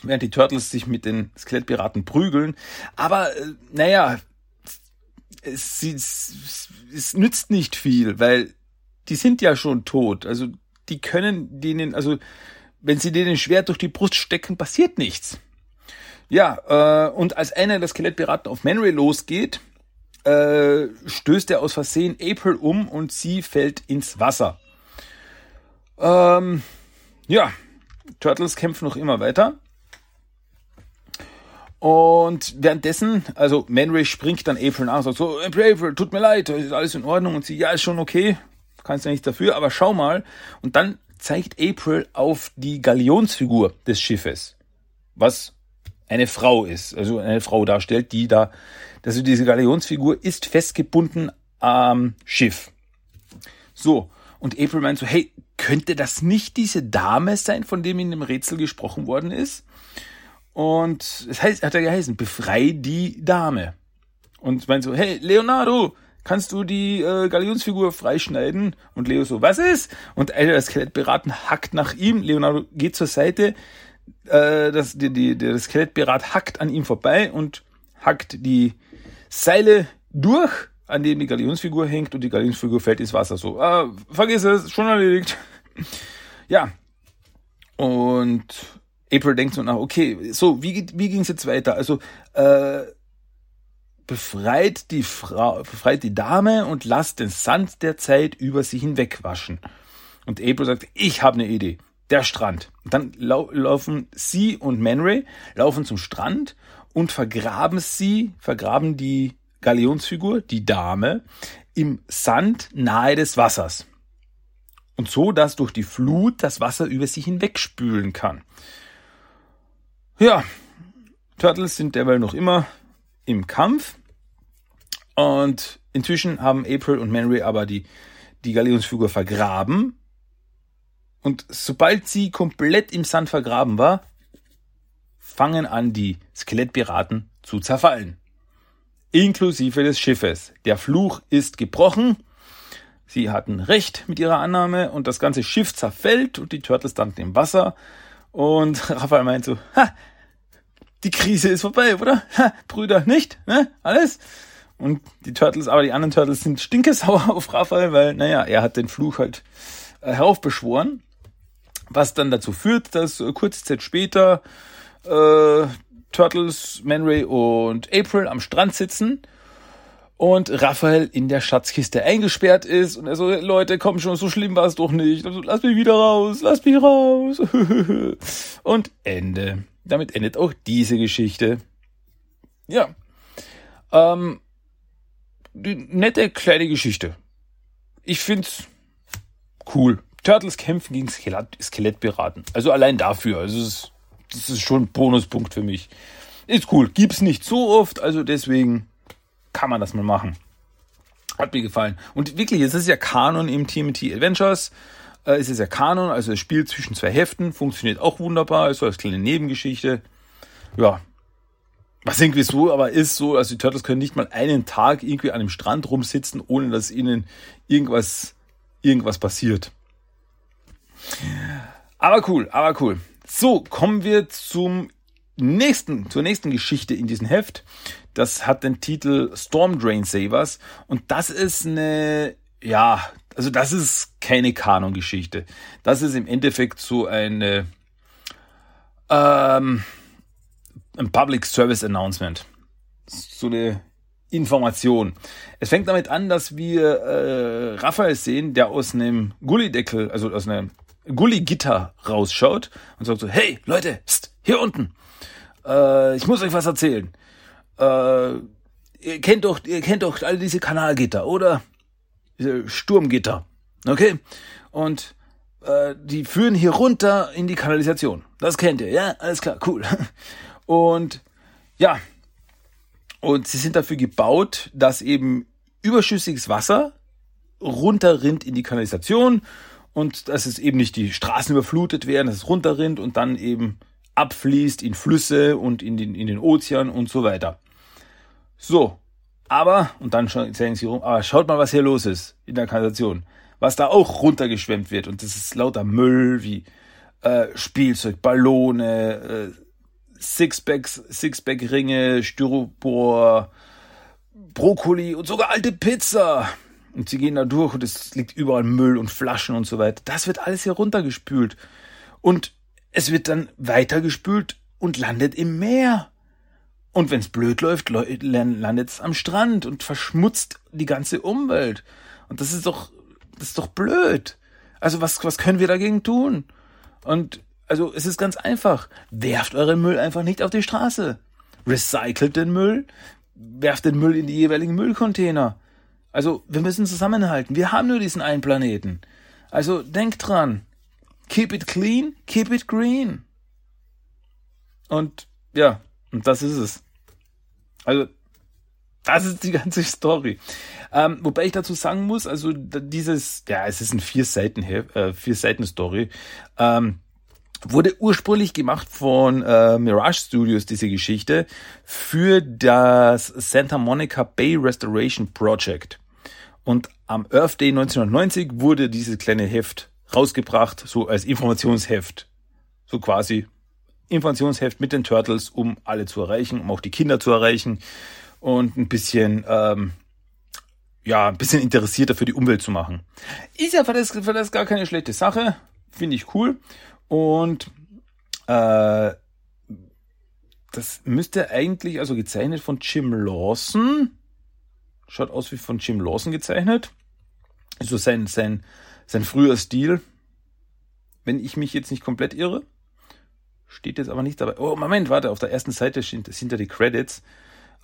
während die Turtles sich mit den Skelettpiraten prügeln. Aber äh, naja, es, es, es nützt nicht viel, weil die sind ja schon tot. Also die können denen, also wenn sie denen Schwert durch die Brust stecken, passiert nichts. Ja, äh, und als einer der Skelettpiraten auf Man Ray losgeht, äh, stößt er aus Versehen April um und sie fällt ins Wasser. Ähm, ja, Turtles kämpfen noch immer weiter. Und währenddessen, also Manray springt dann April nach, sagt so, April, tut mir leid, ist alles in Ordnung. Und sie, ja, ist schon okay, kannst ja nichts dafür, aber schau mal. Und dann zeigt April auf die Galionsfigur des Schiffes, was eine Frau ist, also eine Frau darstellt, die da also diese Galionsfigur ist festgebunden am Schiff. So, und April meint so, hey, könnte das nicht diese Dame sein, von dem in dem Rätsel gesprochen worden ist? Und es heißt, hat er geheißen, befrei die Dame. Und meint so, hey, Leonardo, kannst du die äh, Galionsfigur freischneiden? Und Leo so, was ist? Und einer der Skelettberaten hackt nach ihm. Leonardo geht zur Seite. Äh, das, die, die, der Skelettberat hackt an ihm vorbei und hackt die Seile durch, an denen die Galionsfigur hängt und die Galionsfigur fällt ins Wasser. So, ah, vergiss es, schon erledigt. ja. Und April denkt so nach, okay, so, wie, wie ging es jetzt weiter? Also, äh, befreit die Frau, befreit die Dame und lasst den Sand der Zeit über sie hinwegwaschen. Und April sagt, ich habe eine Idee. Der Strand. Und dann lau laufen sie und Manray laufen zum Strand und vergraben sie, vergraben die Galionsfigur, die Dame, im Sand nahe des Wassers. Und so, dass durch die Flut das Wasser über sie hinwegspülen kann. Ja, Turtles sind derweil noch immer im Kampf. Und inzwischen haben April und Manry aber die, die Galionsfigur vergraben. Und sobald sie komplett im Sand vergraben war, fangen an, die Skelettpiraten zu zerfallen. Inklusive des Schiffes. Der Fluch ist gebrochen. Sie hatten recht mit ihrer Annahme und das ganze Schiff zerfällt und die Turtles landen im Wasser. Und Raphael meint so, ha, die Krise ist vorbei, oder? Ha, Brüder, nicht? Ne? Alles? Und die Turtles, aber die anderen Turtles sind stinkesauer auf Raphael, weil, naja, er hat den Fluch halt äh, heraufbeschworen. Was dann dazu führt, dass äh, kurze Zeit später äh, Turtles, Manray und April am Strand sitzen und Raphael in der Schatzkiste eingesperrt ist und er so, Leute, komm schon, so schlimm war es doch nicht. Also, lass mich wieder raus, lass mich raus. und Ende. Damit endet auch diese Geschichte. Ja. Ähm, die nette kleine Geschichte. Ich find's cool. Turtles kämpfen gegen Skelett, Skelettpiraten. Also allein dafür. Also es ist, das ist schon ein Bonuspunkt für mich. Ist cool. Gibt's nicht so oft, also deswegen kann man das mal machen. Hat mir gefallen. Und wirklich, es ist ja Kanon im TMT Adventures. Äh, es ist ja Kanon, also es spielt zwischen zwei Heften, funktioniert auch wunderbar, also als kleine Nebengeschichte. Ja. Was irgendwie so aber ist so, also die Turtles können nicht mal einen Tag irgendwie an dem Strand rumsitzen, ohne dass ihnen irgendwas, irgendwas passiert. Aber cool, aber cool. So, kommen wir zum nächsten, zur nächsten Geschichte in diesem Heft. Das hat den Titel Storm Drain Savers und das ist eine, ja, also das ist keine Kanon-Geschichte. Das ist im Endeffekt so eine, ähm, ein Public Service Announcement. So eine Information. Es fängt damit an, dass wir äh, Raphael sehen, der aus einem Gullideckel, also aus einem Gulligitter rausschaut und sagt so, hey Leute, pst, hier unten, äh, ich muss euch was erzählen. Äh, ihr kennt doch, ihr kennt doch alle diese Kanalgitter, oder? Diese Sturmgitter. Okay? Und äh, die führen hier runter in die Kanalisation. Das kennt ihr, ja? Alles klar, cool. Und ja, und sie sind dafür gebaut, dass eben überschüssiges Wasser runterrinnt in die Kanalisation und dass es eben nicht die Straßen überflutet werden, dass es runterrinnt und dann eben abfließt in Flüsse und in den, in den Ozean und so weiter. So, aber, und dann sagen sie rum, aber schaut mal, was hier los ist in der Kanalisation. Was da auch runtergeschwemmt wird. Und das ist lauter Müll wie äh, Spielzeug, Ballone, äh, Sixpacks, Sixpack-Ringe, Styropor, Brokkoli und sogar alte Pizza. Und sie gehen da durch und es liegt überall Müll und Flaschen und so weiter. Das wird alles hier runtergespült. Und es wird dann weitergespült und landet im Meer. Und wenn es blöd läuft, landet es am Strand und verschmutzt die ganze Umwelt. Und das ist doch, das ist doch blöd. Also was, was können wir dagegen tun? Und also es ist ganz einfach. Werft euren Müll einfach nicht auf die Straße. Recycelt den Müll, werft den Müll in die jeweiligen Müllcontainer. Also wir müssen zusammenhalten. Wir haben nur diesen einen Planeten. Also denkt dran. Keep it clean, keep it green. Und ja, und das ist es. Also, das ist die ganze Story. Ähm, wobei ich dazu sagen muss, also dieses, ja, es ist ein vier Seiten, äh, vier Seiten Story. Ähm, wurde ursprünglich gemacht von äh, Mirage Studios, diese Geschichte, für das Santa Monica Bay Restoration Project. Und am Earth Day 1990 wurde dieses kleine Heft rausgebracht, so als Informationsheft. So quasi Informationsheft mit den Turtles, um alle zu erreichen, um auch die Kinder zu erreichen und ein bisschen, ähm, ja, ein bisschen interessierter für die Umwelt zu machen. Ist ja für das, für das gar keine schlechte Sache. Finde ich cool. Und äh, das müsste eigentlich, also gezeichnet von Jim Lawson. Schaut aus wie von Jim Lawson gezeichnet. So sein, sein, sein früher Stil. Wenn ich mich jetzt nicht komplett irre. Steht jetzt aber nicht dabei. Oh, Moment, warte, auf der ersten Seite sind, da die Credits.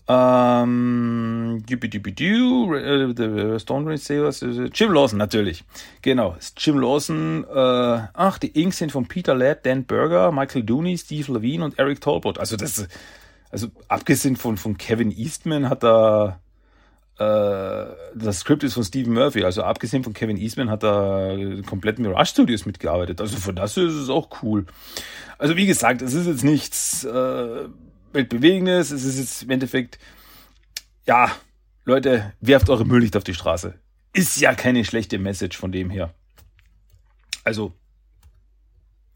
Ähm, äh, Stone Rain Savers, äh, Jim Lawson, natürlich. Genau, Jim Lawson. Äh, ach, die Inks sind von Peter Ladd, Dan Berger, Michael Dooney, Steve Levine und Eric Talbot. Also das, also abgesehen von, von Kevin Eastman hat da das Skript ist von Stephen Murphy, also abgesehen von Kevin Eastman hat er komplett Mirage Studios mitgearbeitet. Also von das ist es auch cool. Also wie gesagt, es ist jetzt nichts äh, weltbewegendes, es ist jetzt im Endeffekt, ja, Leute, werft eure Müll nicht auf die Straße. Ist ja keine schlechte Message von dem her. Also,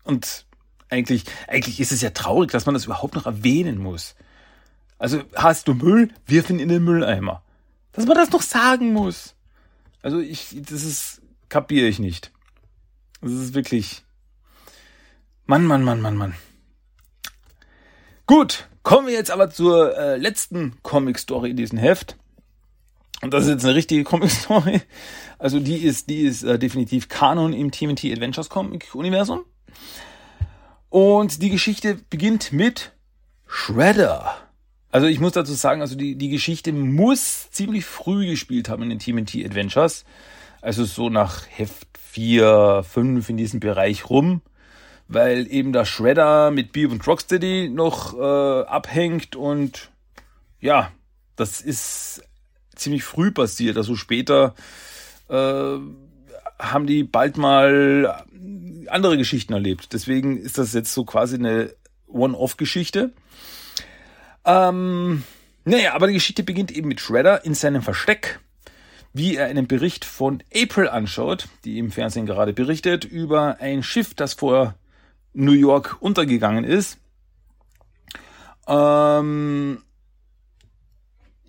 und eigentlich, eigentlich ist es ja traurig, dass man das überhaupt noch erwähnen muss. Also, hast du Müll, wirf ihn in den Mülleimer. Dass man das noch sagen muss. Also ich, das ist, kapiere ich nicht. Das ist wirklich, Mann, Mann, Mann, Mann, Mann. Gut, kommen wir jetzt aber zur äh, letzten Comic-Story in diesem Heft. Und das ist jetzt eine richtige Comic-Story. Also die ist, die ist äh, definitiv Kanon im TMT Adventures Comic-Universum. Und die Geschichte beginnt mit Shredder. Also ich muss dazu sagen, also die, die Geschichte muss ziemlich früh gespielt haben in den TMT Adventures. Also so nach Heft 4, 5 in diesem Bereich rum. Weil eben der Shredder mit Beep und Rocksteady noch äh, abhängt und ja, das ist ziemlich früh passiert. Also später äh, haben die bald mal andere Geschichten erlebt. Deswegen ist das jetzt so quasi eine One-Off-Geschichte. Ähm, naja, aber die Geschichte beginnt eben mit Shredder in seinem Versteck, wie er einen Bericht von April anschaut, die im Fernsehen gerade berichtet, über ein Schiff, das vor New York untergegangen ist. Ähm,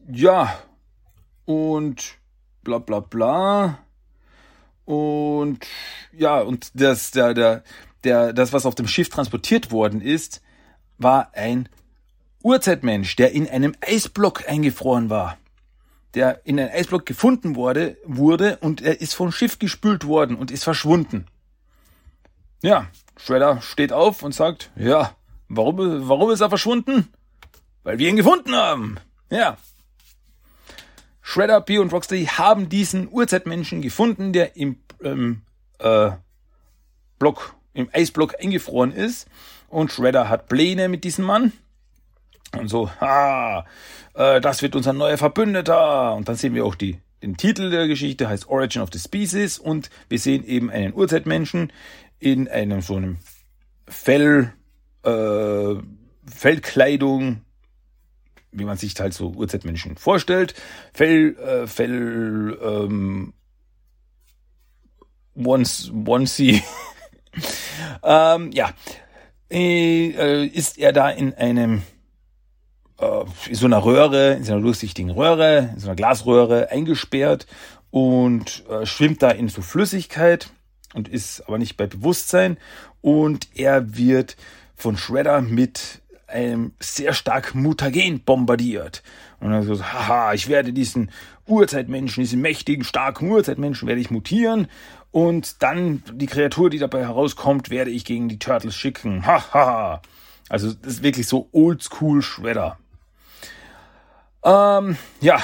ja, und bla bla bla. Und ja, und das, der, der, der, das, was auf dem Schiff transportiert worden ist, war ein Urzeitmensch, der in einem Eisblock eingefroren war. Der in einem Eisblock gefunden wurde, wurde und er ist vom Schiff gespült worden und ist verschwunden. Ja, Shredder steht auf und sagt, ja, warum, warum ist er verschwunden? Weil wir ihn gefunden haben. Ja. Shredder, B und Rocksteady haben diesen Urzeitmenschen gefunden, der im ähm, äh, Block, im Eisblock eingefroren ist. Und Shredder hat Pläne mit diesem Mann. Und so, ha, äh, das wird unser neuer Verbündeter. Und dann sehen wir auch die, den Titel der Geschichte, heißt Origin of the Species. Und wir sehen eben einen Urzeitmenschen in einem so einem Fell, äh, Fellkleidung, wie man sich halt so Urzeitmenschen vorstellt. Fell, äh, Fell, ähm, once, onesie. ähm, ja, äh, ist er da in einem in so einer Röhre, in so einer durchsichtigen Röhre, in so einer Glasröhre eingesperrt und äh, schwimmt da in so Flüssigkeit und ist aber nicht bei Bewusstsein und er wird von Shredder mit einem sehr stark Mutagen bombardiert. Und er so, haha, ich werde diesen Urzeitmenschen, diesen mächtigen, starken Urzeitmenschen werde ich mutieren und dann die Kreatur, die dabei herauskommt, werde ich gegen die Turtles schicken. Haha. also das ist wirklich so oldschool Shredder. Ähm, ja,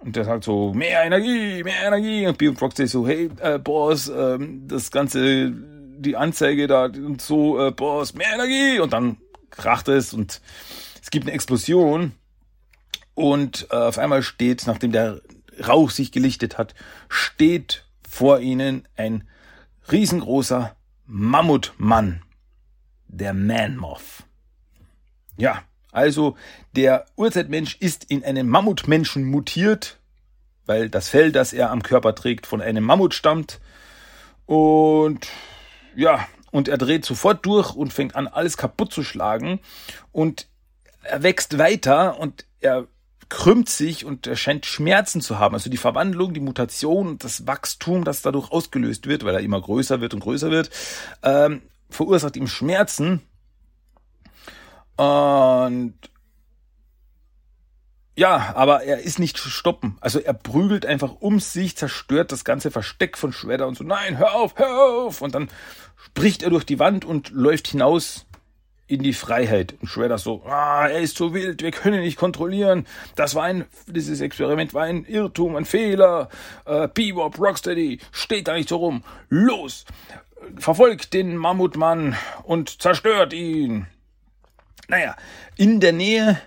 und der sagt so, mehr Energie, mehr Energie. Und Bill Rocksteady so, hey, äh, Boss, ähm, das Ganze, die Anzeige da und so, äh, Boss, mehr Energie. Und dann kracht es und es gibt eine Explosion. Und äh, auf einmal steht, nachdem der Rauch sich gelichtet hat, steht vor ihnen ein riesengroßer Mammutmann, der Man-Moth. Ja, also der Urzeitmensch ist in einen Mammutmenschen mutiert, weil das Fell, das er am Körper trägt, von einem Mammut stammt. Und ja, und er dreht sofort durch und fängt an, alles kaputt zu schlagen. Und er wächst weiter und er krümmt sich und er scheint Schmerzen zu haben. Also die Verwandlung, die Mutation und das Wachstum, das dadurch ausgelöst wird, weil er immer größer wird und größer wird, ähm, verursacht ihm Schmerzen. Und ja, aber er ist nicht zu stoppen. Also er prügelt einfach um sich, zerstört das ganze Versteck von Shredder und so, nein, hör auf, hör auf! Und dann spricht er durch die Wand und läuft hinaus in die Freiheit. Und Shredder so, ah, er ist so wild, wir können ihn nicht kontrollieren. Das war ein, dieses Experiment war ein Irrtum, ein Fehler. Äh, Bebop, Rocksteady, steht da nicht so rum. Los! Verfolgt den Mammutmann und zerstört ihn. Naja, in der Nähe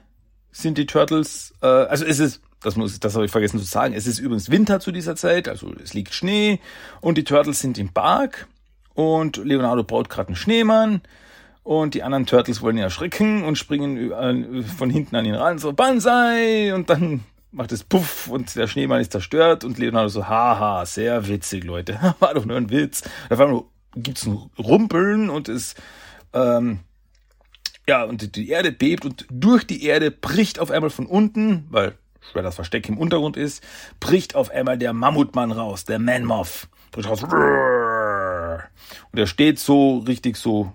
sind die Turtles, äh, also es ist, das muss, das habe ich vergessen zu sagen, es ist übrigens Winter zu dieser Zeit, also es liegt Schnee und die Turtles sind im Park und Leonardo baut gerade einen Schneemann und die anderen Turtles wollen ihn erschrecken und springen von hinten an ihn ran, so Banzai und dann macht es Puff und der Schneemann ist zerstört und Leonardo so, haha, sehr witzig, Leute, war doch nur ein Witz. Auf einmal gibt's ein Rumpeln und es ähm, ja, und die Erde bebt und durch die Erde bricht auf einmal von unten, weil schwer das Versteck im Untergrund ist, bricht auf einmal der Mammutmann raus, der Manmoth. Bricht raus. Und er steht so richtig so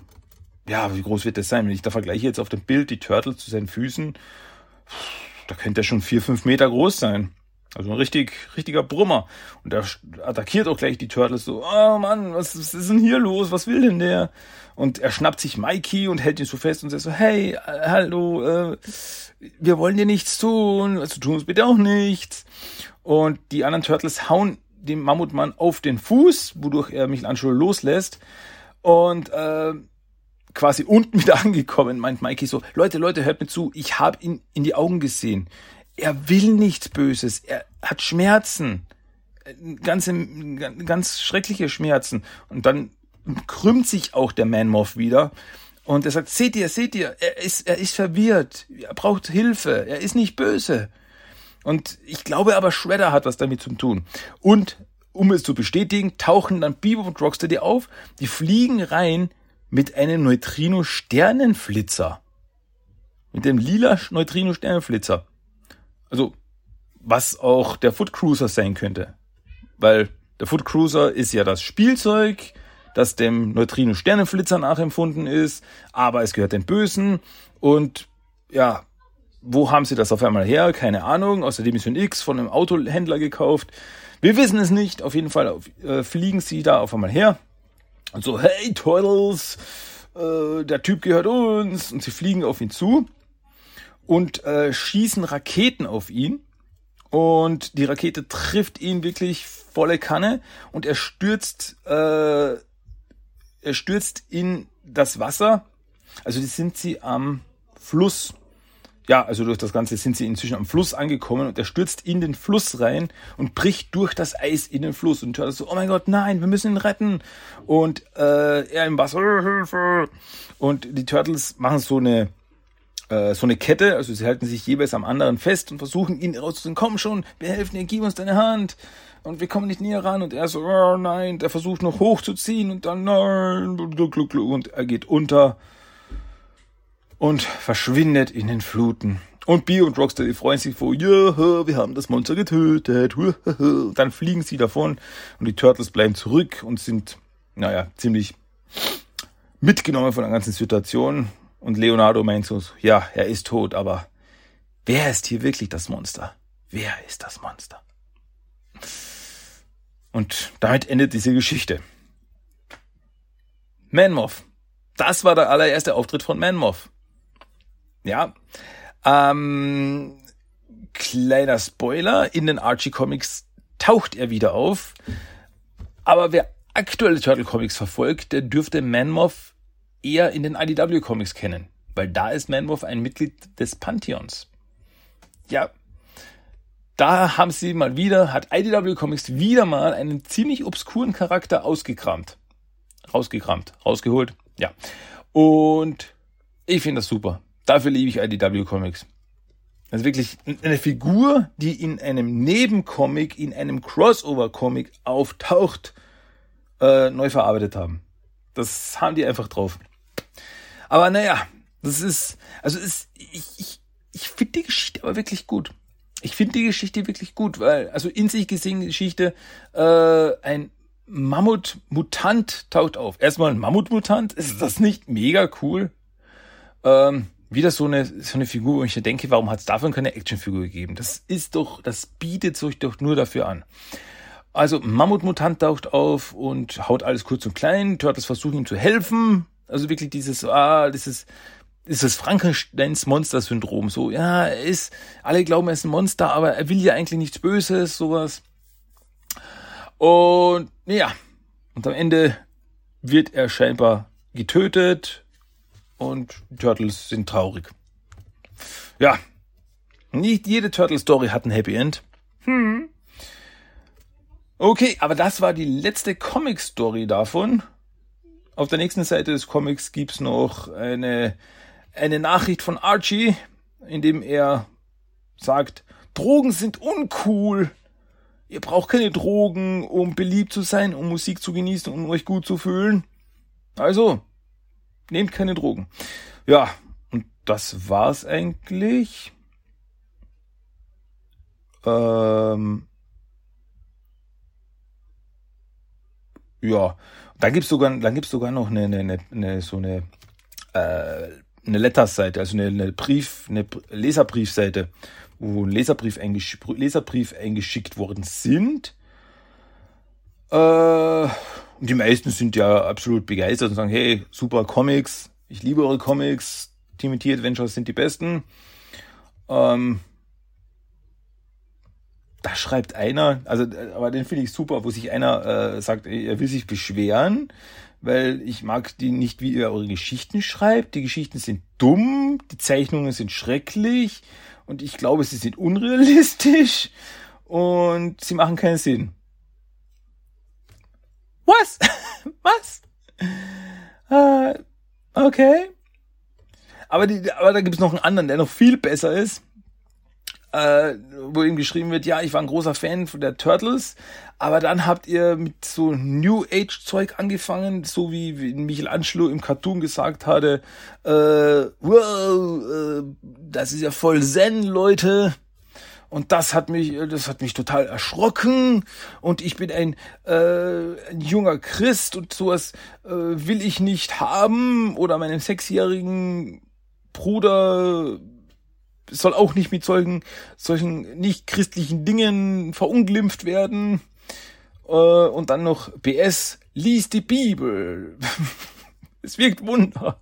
ja, wie groß wird das sein? Wenn ich da vergleiche jetzt auf dem Bild die Turtles zu seinen Füßen, da könnte er schon vier, fünf Meter groß sein. Also ein richtig, richtiger Brummer. Und er attackiert auch gleich die Turtles so, oh Mann, was, ist denn hier los? Was will denn der? Und er schnappt sich Mikey und hält ihn so fest und sagt so, hey, äh, hallo, äh, wir wollen dir nichts tun, also tun uns bitte auch nichts. Und die anderen Turtles hauen dem Mammutmann auf den Fuß, wodurch er Michelangelo loslässt. Und äh, quasi unten wieder angekommen, meint Mikey so, Leute, Leute, hört mir zu, ich habe ihn in die Augen gesehen. Er will nichts Böses, er hat Schmerzen, ganze, ganz schreckliche Schmerzen. Und dann krümmt sich auch der Man-Moth wieder und er sagt, seht ihr, seht ihr, er ist, er ist verwirrt, er braucht Hilfe, er ist nicht böse. Und ich glaube aber, Shredder hat was damit zu tun. Und um es zu bestätigen, tauchen dann Bebop und Rocksteady auf, die fliegen rein mit einem Neutrino-Sternenflitzer. Mit dem lila Neutrino-Sternenflitzer. Also, was auch der Foot Cruiser sein könnte. Weil der Foot Cruiser ist ja das Spielzeug, das dem Neutrino-Sternenflitzer nachempfunden ist, aber es gehört den Bösen und ja, wo haben sie das auf einmal her? Keine Ahnung, aus der Dimension X von einem Autohändler gekauft. Wir wissen es nicht, auf jeden Fall äh, fliegen sie da auf einmal her und so, hey Turtles, äh, der Typ gehört uns. Und sie fliegen auf ihn zu und äh, schießen Raketen auf ihn. Und die Rakete trifft ihn wirklich volle Kanne und er stürzt, äh, er stürzt in das Wasser. Also die sind sie am Fluss ja, also durch das Ganze sind sie inzwischen am Fluss angekommen und er stürzt in den Fluss rein und bricht durch das Eis in den Fluss und hört so, oh mein Gott, nein, wir müssen ihn retten. Und äh, er im Wasser, Hilfe. Und die Turtles machen so eine äh, so eine Kette, also sie halten sich jeweils am anderen fest und versuchen ihn rauszuziehen, komm schon, wir helfen dir, gib uns deine Hand. Und wir kommen nicht näher ran und er so, oh nein, der versucht noch hochzuziehen und dann nein, und er geht unter und verschwindet in den Fluten. Und Bee und Rocksteady freuen sich vor, ja, wir haben das Monster getötet. Dann fliegen sie davon und die Turtles bleiben zurück und sind, naja, ziemlich mitgenommen von der ganzen Situation. Und Leonardo meint so, ja, er ist tot, aber wer ist hier wirklich das Monster? Wer ist das Monster? Und damit endet diese Geschichte. Manmoth. Das war der allererste Auftritt von Manmoth. Ja. Ähm, kleiner Spoiler, in den Archie Comics taucht er wieder auf. Aber wer aktuelle Turtle Comics verfolgt, der dürfte Manmoth eher in den IDW Comics kennen. Weil da ist Manmoth ein Mitglied des Pantheons. Ja. Da haben sie mal wieder, hat IDW Comics wieder mal einen ziemlich obskuren Charakter ausgekramt. Rausgekramt, rausgeholt, ja. Und ich finde das super. Dafür liebe ich IDW Comics. Also wirklich eine Figur, die in einem Nebencomic, in einem Crossover-Comic auftaucht, äh, neu verarbeitet haben. Das haben die einfach drauf. Aber naja, das ist, also ist, ich, ich, ich finde die Geschichte aber wirklich gut. Ich finde die Geschichte wirklich gut, weil, also in sich gesehen Geschichte, äh, ein Mammutmutant taucht auf. Erstmal ein Mammutmutant, ist das nicht mega cool? Ähm, wieder so eine, so eine Figur, wo ich denke, warum hat es davon keine Actionfigur gegeben? Das ist doch, das bietet sich doch nur dafür an. Also Mammutmutant taucht auf und haut alles kurz und klein. Turtles versuchen ihm zu helfen. Also wirklich dieses, ah, dieses, dieses Frankensteins Monster-Syndrom. So, ja, er ist, alle glauben, er ist ein Monster, aber er will ja eigentlich nichts Böses, sowas. Und ja, und am Ende wird er scheinbar getötet und Turtles sind traurig. Ja, nicht jede Turtle-Story hat ein Happy End. Hm. Okay, aber das war die letzte Comic-Story davon. Auf der nächsten Seite des Comics gibt's noch eine, eine Nachricht von Archie, in dem er sagt, Drogen sind uncool. Ihr braucht keine Drogen, um beliebt zu sein, um Musik zu genießen und um euch gut zu fühlen. Also, nehmt keine Drogen. Ja, und das war's eigentlich. Ähm, ja, da gibt's sogar, sogar noch eine, eine, eine, so eine äh, eine Letters-Seite, also eine, eine Brief, eine Leserbriefseite, wo ein Leserbrief, eingesch Leserbrief eingeschickt worden sind. Äh, die meisten sind ja absolut begeistert und sagen, hey, super Comics, ich liebe eure Comics, TMT Adventures sind die besten. Ähm, da schreibt einer, also aber den finde ich super, wo sich einer äh, sagt, er will sich beschweren, weil ich mag die nicht, wie ihr eure Geschichten schreibt. Die Geschichten sind dumm, die Zeichnungen sind schrecklich und ich glaube, sie sind unrealistisch und sie machen keinen Sinn. Was? Was? Uh, okay. Aber, die, aber da gibt es noch einen anderen, der noch viel besser ist äh, wo ihm geschrieben wird, ja, ich war ein großer Fan von der Turtles, aber dann habt ihr mit so New Age Zeug angefangen, so wie, wie Michelangelo im Cartoon gesagt hatte, äh, wow, äh, das ist ja voll Zen, Leute. Und das hat mich, das hat mich total erschrocken. Und ich bin ein, äh, ein junger Christ und sowas äh, will ich nicht haben. Oder meinen sechsjährigen Bruder soll auch nicht mit solchen, solchen nicht christlichen Dingen verunglimpft werden. Äh, und dann noch BS, lies die Bibel. es wirkt Wunder.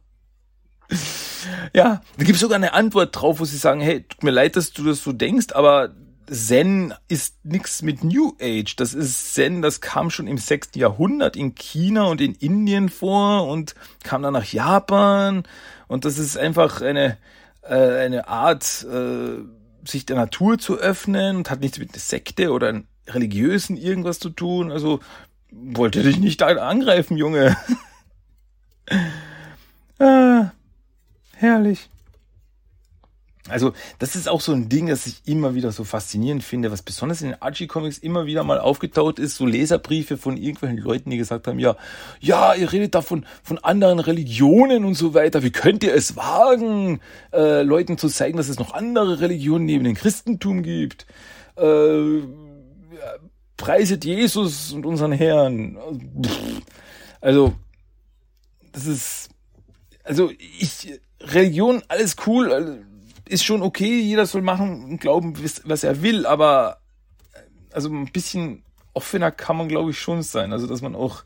Ja, da gibt es sogar eine Antwort drauf, wo sie sagen, hey, tut mir leid, dass du das so denkst, aber Zen ist nichts mit New Age. Das ist Zen, das kam schon im 6. Jahrhundert in China und in Indien vor und kam dann nach Japan. Und das ist einfach eine, äh, eine Art, äh, sich der Natur zu öffnen und hat nichts mit einer Sekte oder einem religiösen irgendwas zu tun. Also wollte dich nicht angreifen, Junge. ah, herrlich. Also, das ist auch so ein Ding, das ich immer wieder so faszinierend finde, was besonders in den Archie-Comics immer wieder mal aufgetaucht ist, so Leserbriefe von irgendwelchen Leuten, die gesagt haben, ja, ja, ihr redet da von, von anderen Religionen und so weiter. Wie könnt ihr es wagen, äh, Leuten zu zeigen, dass es noch andere Religionen neben dem Christentum gibt? Äh, preiset Jesus und unseren Herrn. Also, das ist, also ich, Religion, alles cool, ist schon okay, jeder soll machen und glauben, was er will, aber also ein bisschen offener kann man, glaube ich, schon sein. Also, dass man auch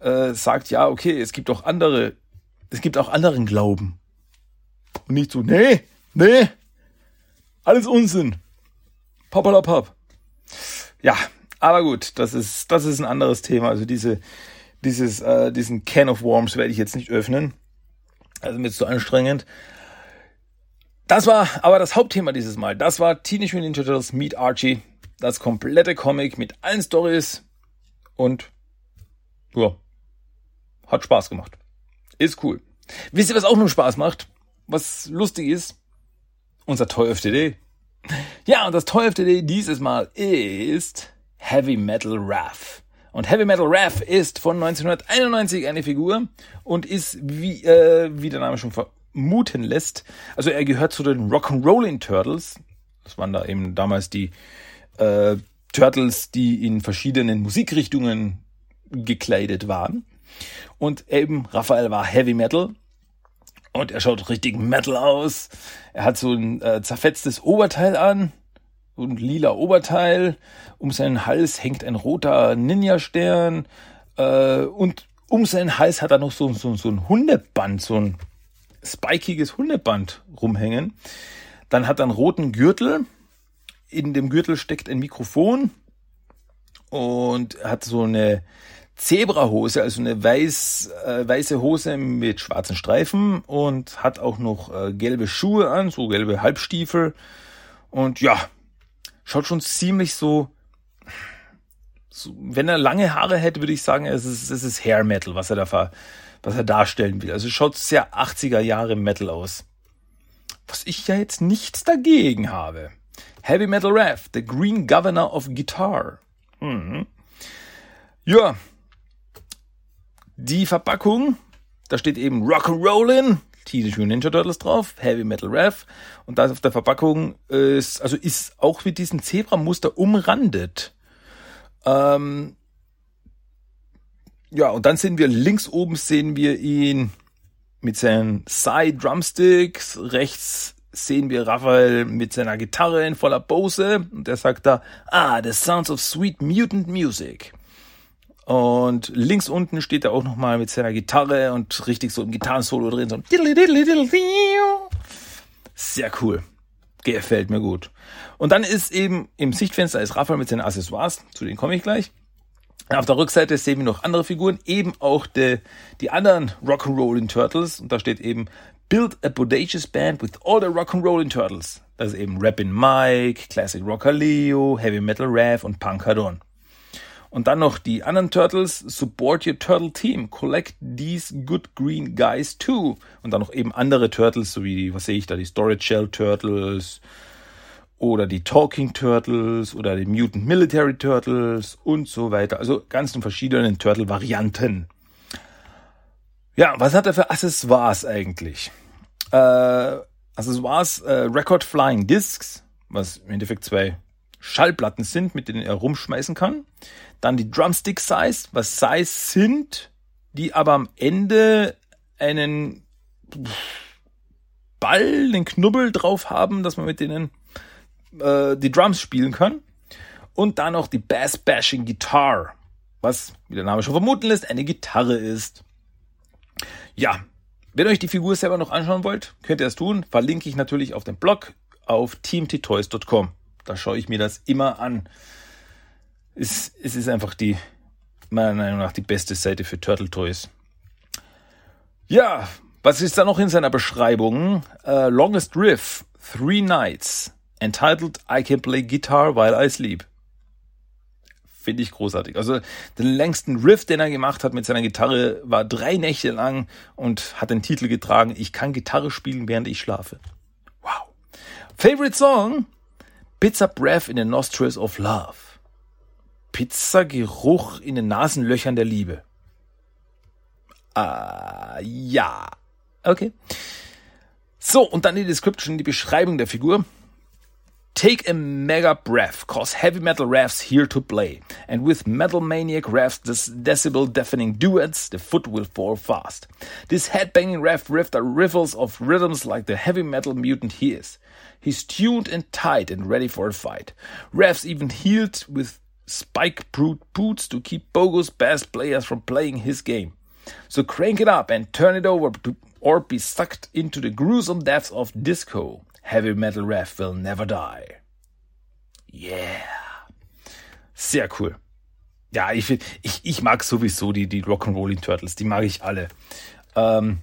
äh, sagt, ja, okay, es gibt auch andere, es gibt auch anderen Glauben. Und nicht so, nee, nee, alles Unsinn. Papalapap. Ja, aber gut, das ist, das ist ein anderes Thema. Also diese, dieses, äh, diesen Can of Worms werde ich jetzt nicht öffnen. Also mir ist zu anstrengend. Das war aber das Hauptthema dieses Mal. Das war Teenage Mutant Ninja Turtles Meet Archie. Das komplette Comic mit allen Stories und ja, hat Spaß gemacht. Ist cool. Wisst ihr, was auch nur Spaß macht? Was lustig ist? Unser Toy of. Ja, und das Toy of dieses Mal ist Heavy Metal Wrath. Und Heavy Metal Wrath ist von 1991 eine Figur und ist, wie, äh, wie der Name schon ver muten lässt. Also er gehört zu den Rock'n'Rollin' Turtles. Das waren da eben damals die äh, Turtles, die in verschiedenen Musikrichtungen gekleidet waren. Und eben Raphael war Heavy Metal. Und er schaut richtig Metal aus. Er hat so ein äh, zerfetztes Oberteil an. So ein lila Oberteil. Um seinen Hals hängt ein roter Ninja-Stern. Äh, und um seinen Hals hat er noch so, so, so ein Hundeband, so ein spikiges Hundeband rumhängen. Dann hat er einen roten Gürtel. In dem Gürtel steckt ein Mikrofon und hat so eine Zebrahose, also eine weiß, äh, weiße Hose mit schwarzen Streifen und hat auch noch äh, gelbe Schuhe an, so gelbe Halbstiefel. Und ja, schaut schon ziemlich so, so wenn er lange Haare hätte, würde ich sagen, es ist, es ist Hair Metal, was er da ver, was er darstellen will. Also schaut sehr 80er Jahre Metal aus. Was ich ja jetzt nichts dagegen habe. Heavy Metal Wrath, The Green Governor of Guitar. Mhm. Ja. Die Verpackung, da steht eben Rock'n'Rollin', Teenage Mutant Ninja Turtles drauf, Heavy Metal Wrath. Und da auf der Verpackung ist, also ist auch mit diesem Zebramuster umrandet. Ähm, ja, und dann sehen wir links oben sehen wir ihn mit seinen Side Drumsticks. Rechts sehen wir Raphael mit seiner Gitarre in voller Pose und der sagt da, ah, the sounds of sweet mutant music. Und links unten steht er auch nochmal mit seiner Gitarre und richtig so ein Gitarrensolo drin, so ein sehr cool. Gefällt mir gut. Und dann ist eben im Sichtfenster ist Raphael mit seinen Accessoires, zu denen komme ich gleich. Auf der Rückseite sehen wir noch andere Figuren, eben auch die, die anderen Rock'n'Rollin' Turtles. Und da steht eben Build a Bodacious Band with all the Rock'n'Rollin' Turtles. Das ist eben Rappin' Mike, Classic Rocker Leo, Heavy Metal Rav und Punkadon. Und dann noch die anderen Turtles. Support your Turtle Team. Collect these good green guys too. Und dann noch eben andere Turtles, so wie, was sehe ich da, die Storage Shell Turtles, oder die Talking Turtles oder die Mutant Military Turtles und so weiter. Also ganz verschiedenen Turtle-Varianten. Ja, was hat er für Accessoires eigentlich? Äh, Accessoires, äh, Record Flying Discs, was im Endeffekt zwei Schallplatten sind, mit denen er rumschmeißen kann. Dann die Drumstick Size, was Size sind, die aber am Ende einen Ball, einen Knubbel drauf haben, dass man mit denen äh, die Drums spielen kann. Und dann noch die Bass Bashing Guitar, was, wie der Name schon vermuten lässt, eine Gitarre ist. Ja, wenn euch die Figur selber noch anschauen wollt, könnt ihr es tun. Verlinke ich natürlich auf dem Blog auf teamttoys.com. Da schaue ich mir das immer an. Es, es ist einfach die, meiner Meinung nach, die beste Seite für Turtle Toys. Ja, was ist da noch in seiner Beschreibung? Uh, longest Riff, Three Nights entitled I Can Play Guitar While I Sleep. Finde ich großartig. Also den längsten Riff, den er gemacht hat mit seiner Gitarre, war drei Nächte lang und hat den Titel getragen, ich kann Gitarre spielen, während ich schlafe. Wow. Favorite Song? Pizza Breath in the Nostrils of Love. Pizza-Geruch in den Nasenlöchern der Liebe. Ah, ja. Okay. So, und dann die Description, die Beschreibung der Figur. Take a mega breath, cause heavy metal rafts here to play. And with metal maniac rafts, decibel deafening duets, the foot will fall fast. This headbanging raft riffed are riffles of rhythms like the heavy metal mutant he is. He's tuned and tight and ready for a fight. Rafts even healed with spike proof boots to keep Bogo's best players from playing his game. So crank it up and turn it over to, or be sucked into the gruesome depths of disco. Heavy Metal Ref will never die. Yeah. Sehr cool. Ja, ich, ich, ich mag sowieso die, die Rock'n'Rolling Turtles. Die mag ich alle. Ähm,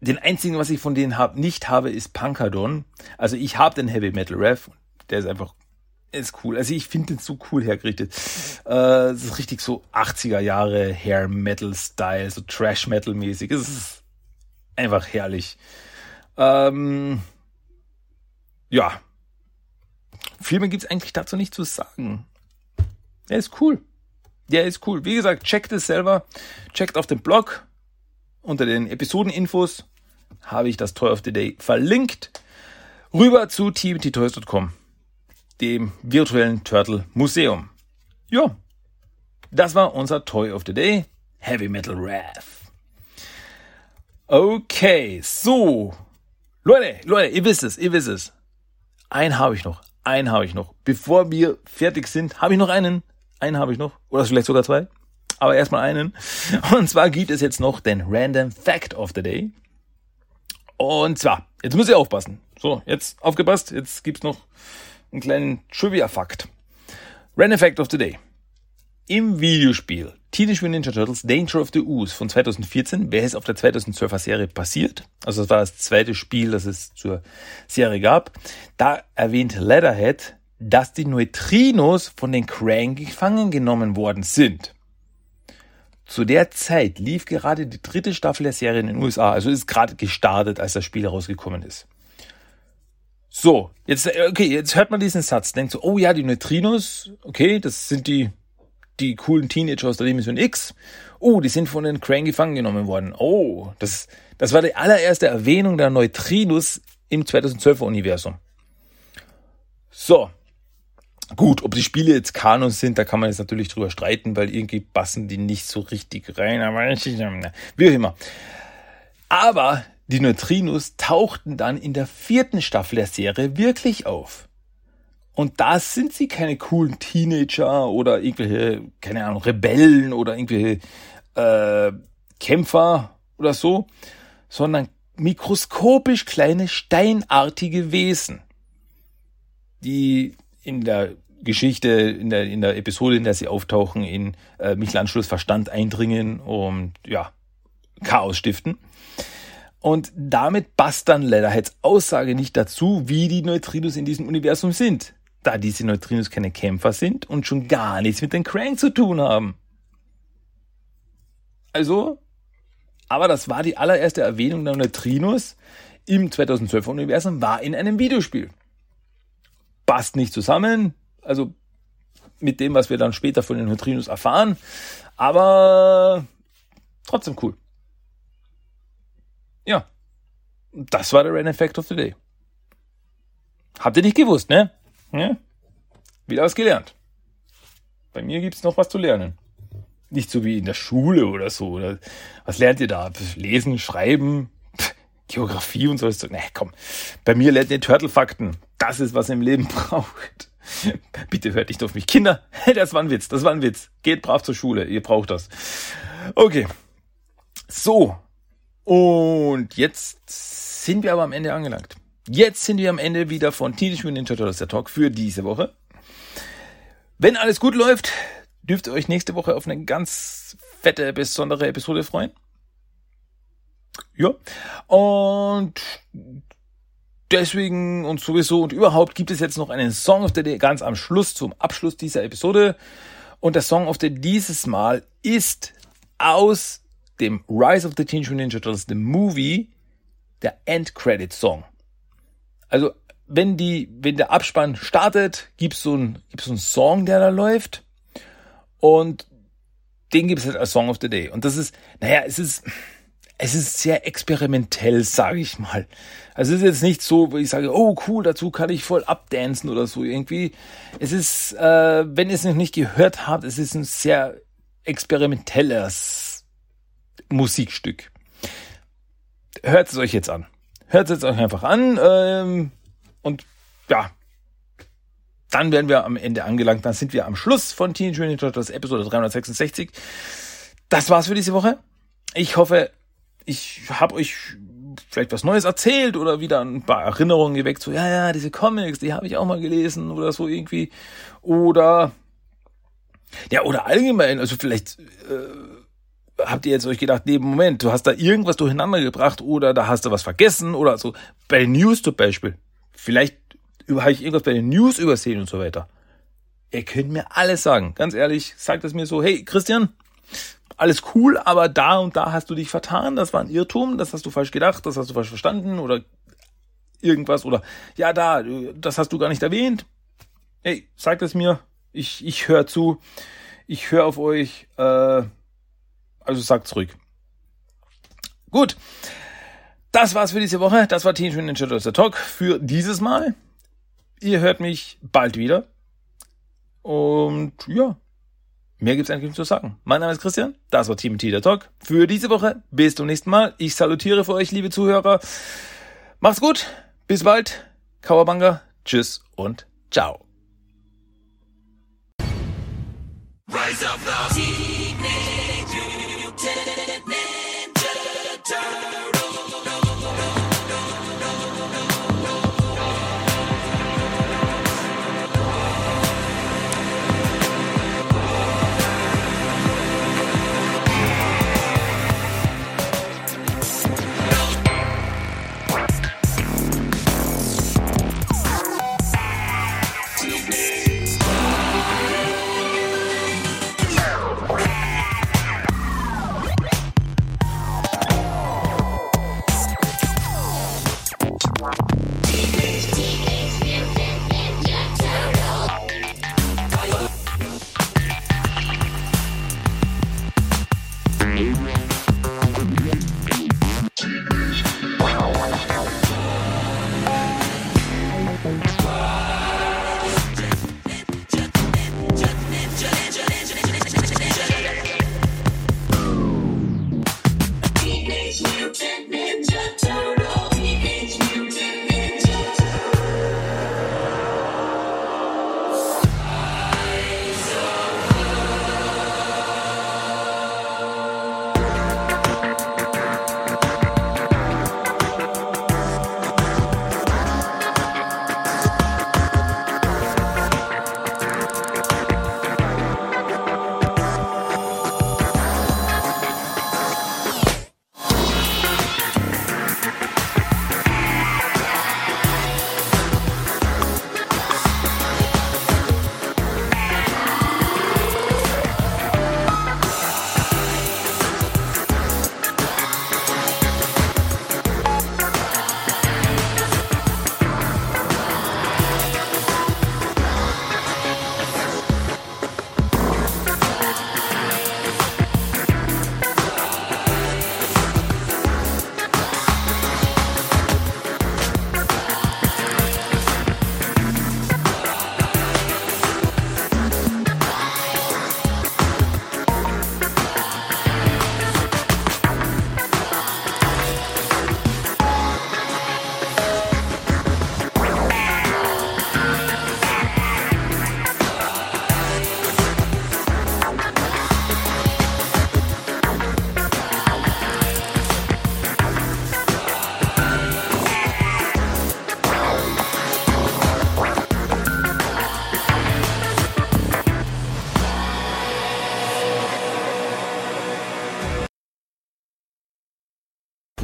den einzigen, was ich von denen hab, nicht habe, ist Punkadon. Also ich habe den Heavy Metal Ref. Der ist einfach ist cool. Also ich finde den so cool hergerichtet. Äh, das ist richtig so 80er Jahre Hair Metal Style, so Trash Metal mäßig. Es ist einfach herrlich. Ähm, ja. Viel mehr gibt's eigentlich dazu nicht zu sagen. Der ist cool. Der ist cool. Wie gesagt, checkt es selber. Checkt auf dem Blog. Unter den Episodeninfos habe ich das Toy of the Day verlinkt. Rüber zu teamttoys.com, dem virtuellen Turtle Museum. Ja, das war unser Toy of the Day. Heavy Metal Wrath. Okay, so. Leute, Leute, ihr wisst es, ihr wisst es. Einen habe ich noch. Einen habe ich noch. Bevor wir fertig sind, habe ich noch einen. Einen habe ich noch. Oder vielleicht sogar zwei. Aber erstmal einen. Und zwar gibt es jetzt noch den Random Fact of the Day. Und zwar, jetzt müsst ihr aufpassen. So, jetzt aufgepasst. Jetzt gibt's noch einen kleinen Trivia-Fakt. Random Fact of the Day. Im Videospiel Teenage Mutant Ninja Turtles Danger of the Ooze von 2014 wäre es auf der 2012er Serie passiert. Also das war das zweite Spiel, das es zur Serie gab. Da erwähnt Leatherhead, dass die Neutrinos von den Krang gefangen genommen worden sind. Zu der Zeit lief gerade die dritte Staffel der Serie in den USA, also ist gerade gestartet, als das Spiel herausgekommen ist. So, jetzt, okay, jetzt hört man diesen Satz, denkt so, oh ja, die Neutrinos, okay, das sind die die coolen Teenager aus der Dimension X. Oh, die sind von den Krang gefangen genommen worden. Oh, das, das war die allererste Erwähnung der Neutrinos im 2012er Universum. So. Gut, ob die Spiele jetzt Kanon sind, da kann man jetzt natürlich drüber streiten, weil irgendwie passen die nicht so richtig rein, aber wie auch immer. Aber die Neutrinos tauchten dann in der vierten Staffel der Serie wirklich auf. Und da sind sie keine coolen Teenager oder irgendwelche, keine Ahnung, Rebellen oder irgendwelche äh, Kämpfer oder so, sondern mikroskopisch kleine steinartige Wesen, die in der Geschichte, in der, in der Episode, in der sie auftauchen, in äh, Michelangelos Verstand eindringen und ja, Chaos stiften. Und damit passt dann Leatherheads Aussage nicht dazu, wie die Neutrinos in diesem Universum sind, da diese Neutrinos keine Kämpfer sind und schon gar nichts mit den Krang zu tun haben. Also, aber das war die allererste Erwähnung der Neutrinos im 2012er Universum, war in einem Videospiel. Passt nicht zusammen, also mit dem, was wir dann später von den Neutrinos erfahren, aber trotzdem cool. Ja, das war der Rain Effect of the Day. Habt ihr nicht gewusst, ne? Ja? Wieder was gelernt. Bei mir gibt's noch was zu lernen. Nicht so wie in der Schule oder so. Oder was lernt ihr da? Lesen, Schreiben, Geografie und so. Ne, komm. Bei mir lernt ihr Turtle-Fakten. Das ist, was ihr im Leben braucht. Bitte hört nicht auf mich. Kinder, das war ein Witz, das war ein Witz. Geht brav zur Schule, ihr braucht das. Okay. So. Und jetzt sind wir aber am Ende angelangt. Jetzt sind wir am Ende wieder von Teenage Mutant Ninja Turtles der Talk für diese Woche. Wenn alles gut läuft, dürft ihr euch nächste Woche auf eine ganz fette, besondere Episode freuen. Ja. Und deswegen und sowieso und überhaupt gibt es jetzt noch einen Song of the Day ganz am Schluss, zum Abschluss dieser Episode. Und der Song the Day dieses Mal ist aus dem Rise of the Teenage Mutant Ninja Turtles, the Movie, der End Credit Song. Also, wenn die, wenn der Abspann startet, gibt's so ein, gibt's so einen Song, der da läuft. Und den gibt es halt als Song of the Day. Und das ist, naja, es ist, es ist sehr experimentell, sage ich mal. Also es ist jetzt nicht so, wo ich sage, oh cool, dazu kann ich voll abdancen oder so irgendwie. Es ist, äh, wenn ihr es noch nicht gehört habt, es ist ein sehr experimentelles Musikstück. Hört es euch jetzt an. Hört es euch einfach an ähm, und ja, dann werden wir am Ende angelangt. Dann sind wir am Schluss von Teenage Mutant Ninja Episode 366. Das war's für diese Woche. Ich hoffe, ich habe euch vielleicht was Neues erzählt oder wieder ein paar Erinnerungen geweckt, so, ja, ja, diese Comics, die habe ich auch mal gelesen oder so irgendwie. Oder, ja, oder allgemein, also vielleicht äh, habt ihr jetzt euch gedacht, nee, Moment, du hast da irgendwas durcheinander gebracht oder da hast du was vergessen oder so. Bei News zum Beispiel. Vielleicht habe ich irgendwas bei den News übersehen und so weiter. Ihr könnt mir alles sagen. Ganz ehrlich, sagt es mir so, hey, Christian, alles cool, aber da und da hast du dich vertan, das war ein Irrtum, das hast du falsch gedacht, das hast du falsch verstanden oder irgendwas oder ja, da, das hast du gar nicht erwähnt. Hey, sagt es mir, ich, ich höre zu, ich höre auf euch, äh, also sagt zurück. Gut, das war's für diese Woche, das war Teenage Mutant Ninja Turtles Talk für dieses Mal. Ihr hört mich bald wieder. Und ja, Mehr gibt's eigentlich nicht zu sagen. Mein Name ist Christian, das war Team T der Talk für diese Woche. Bis zum nächsten Mal. Ich salutiere für euch, liebe Zuhörer. Macht's gut, bis bald. Kawabanga, tschüss und ciao. Rise of the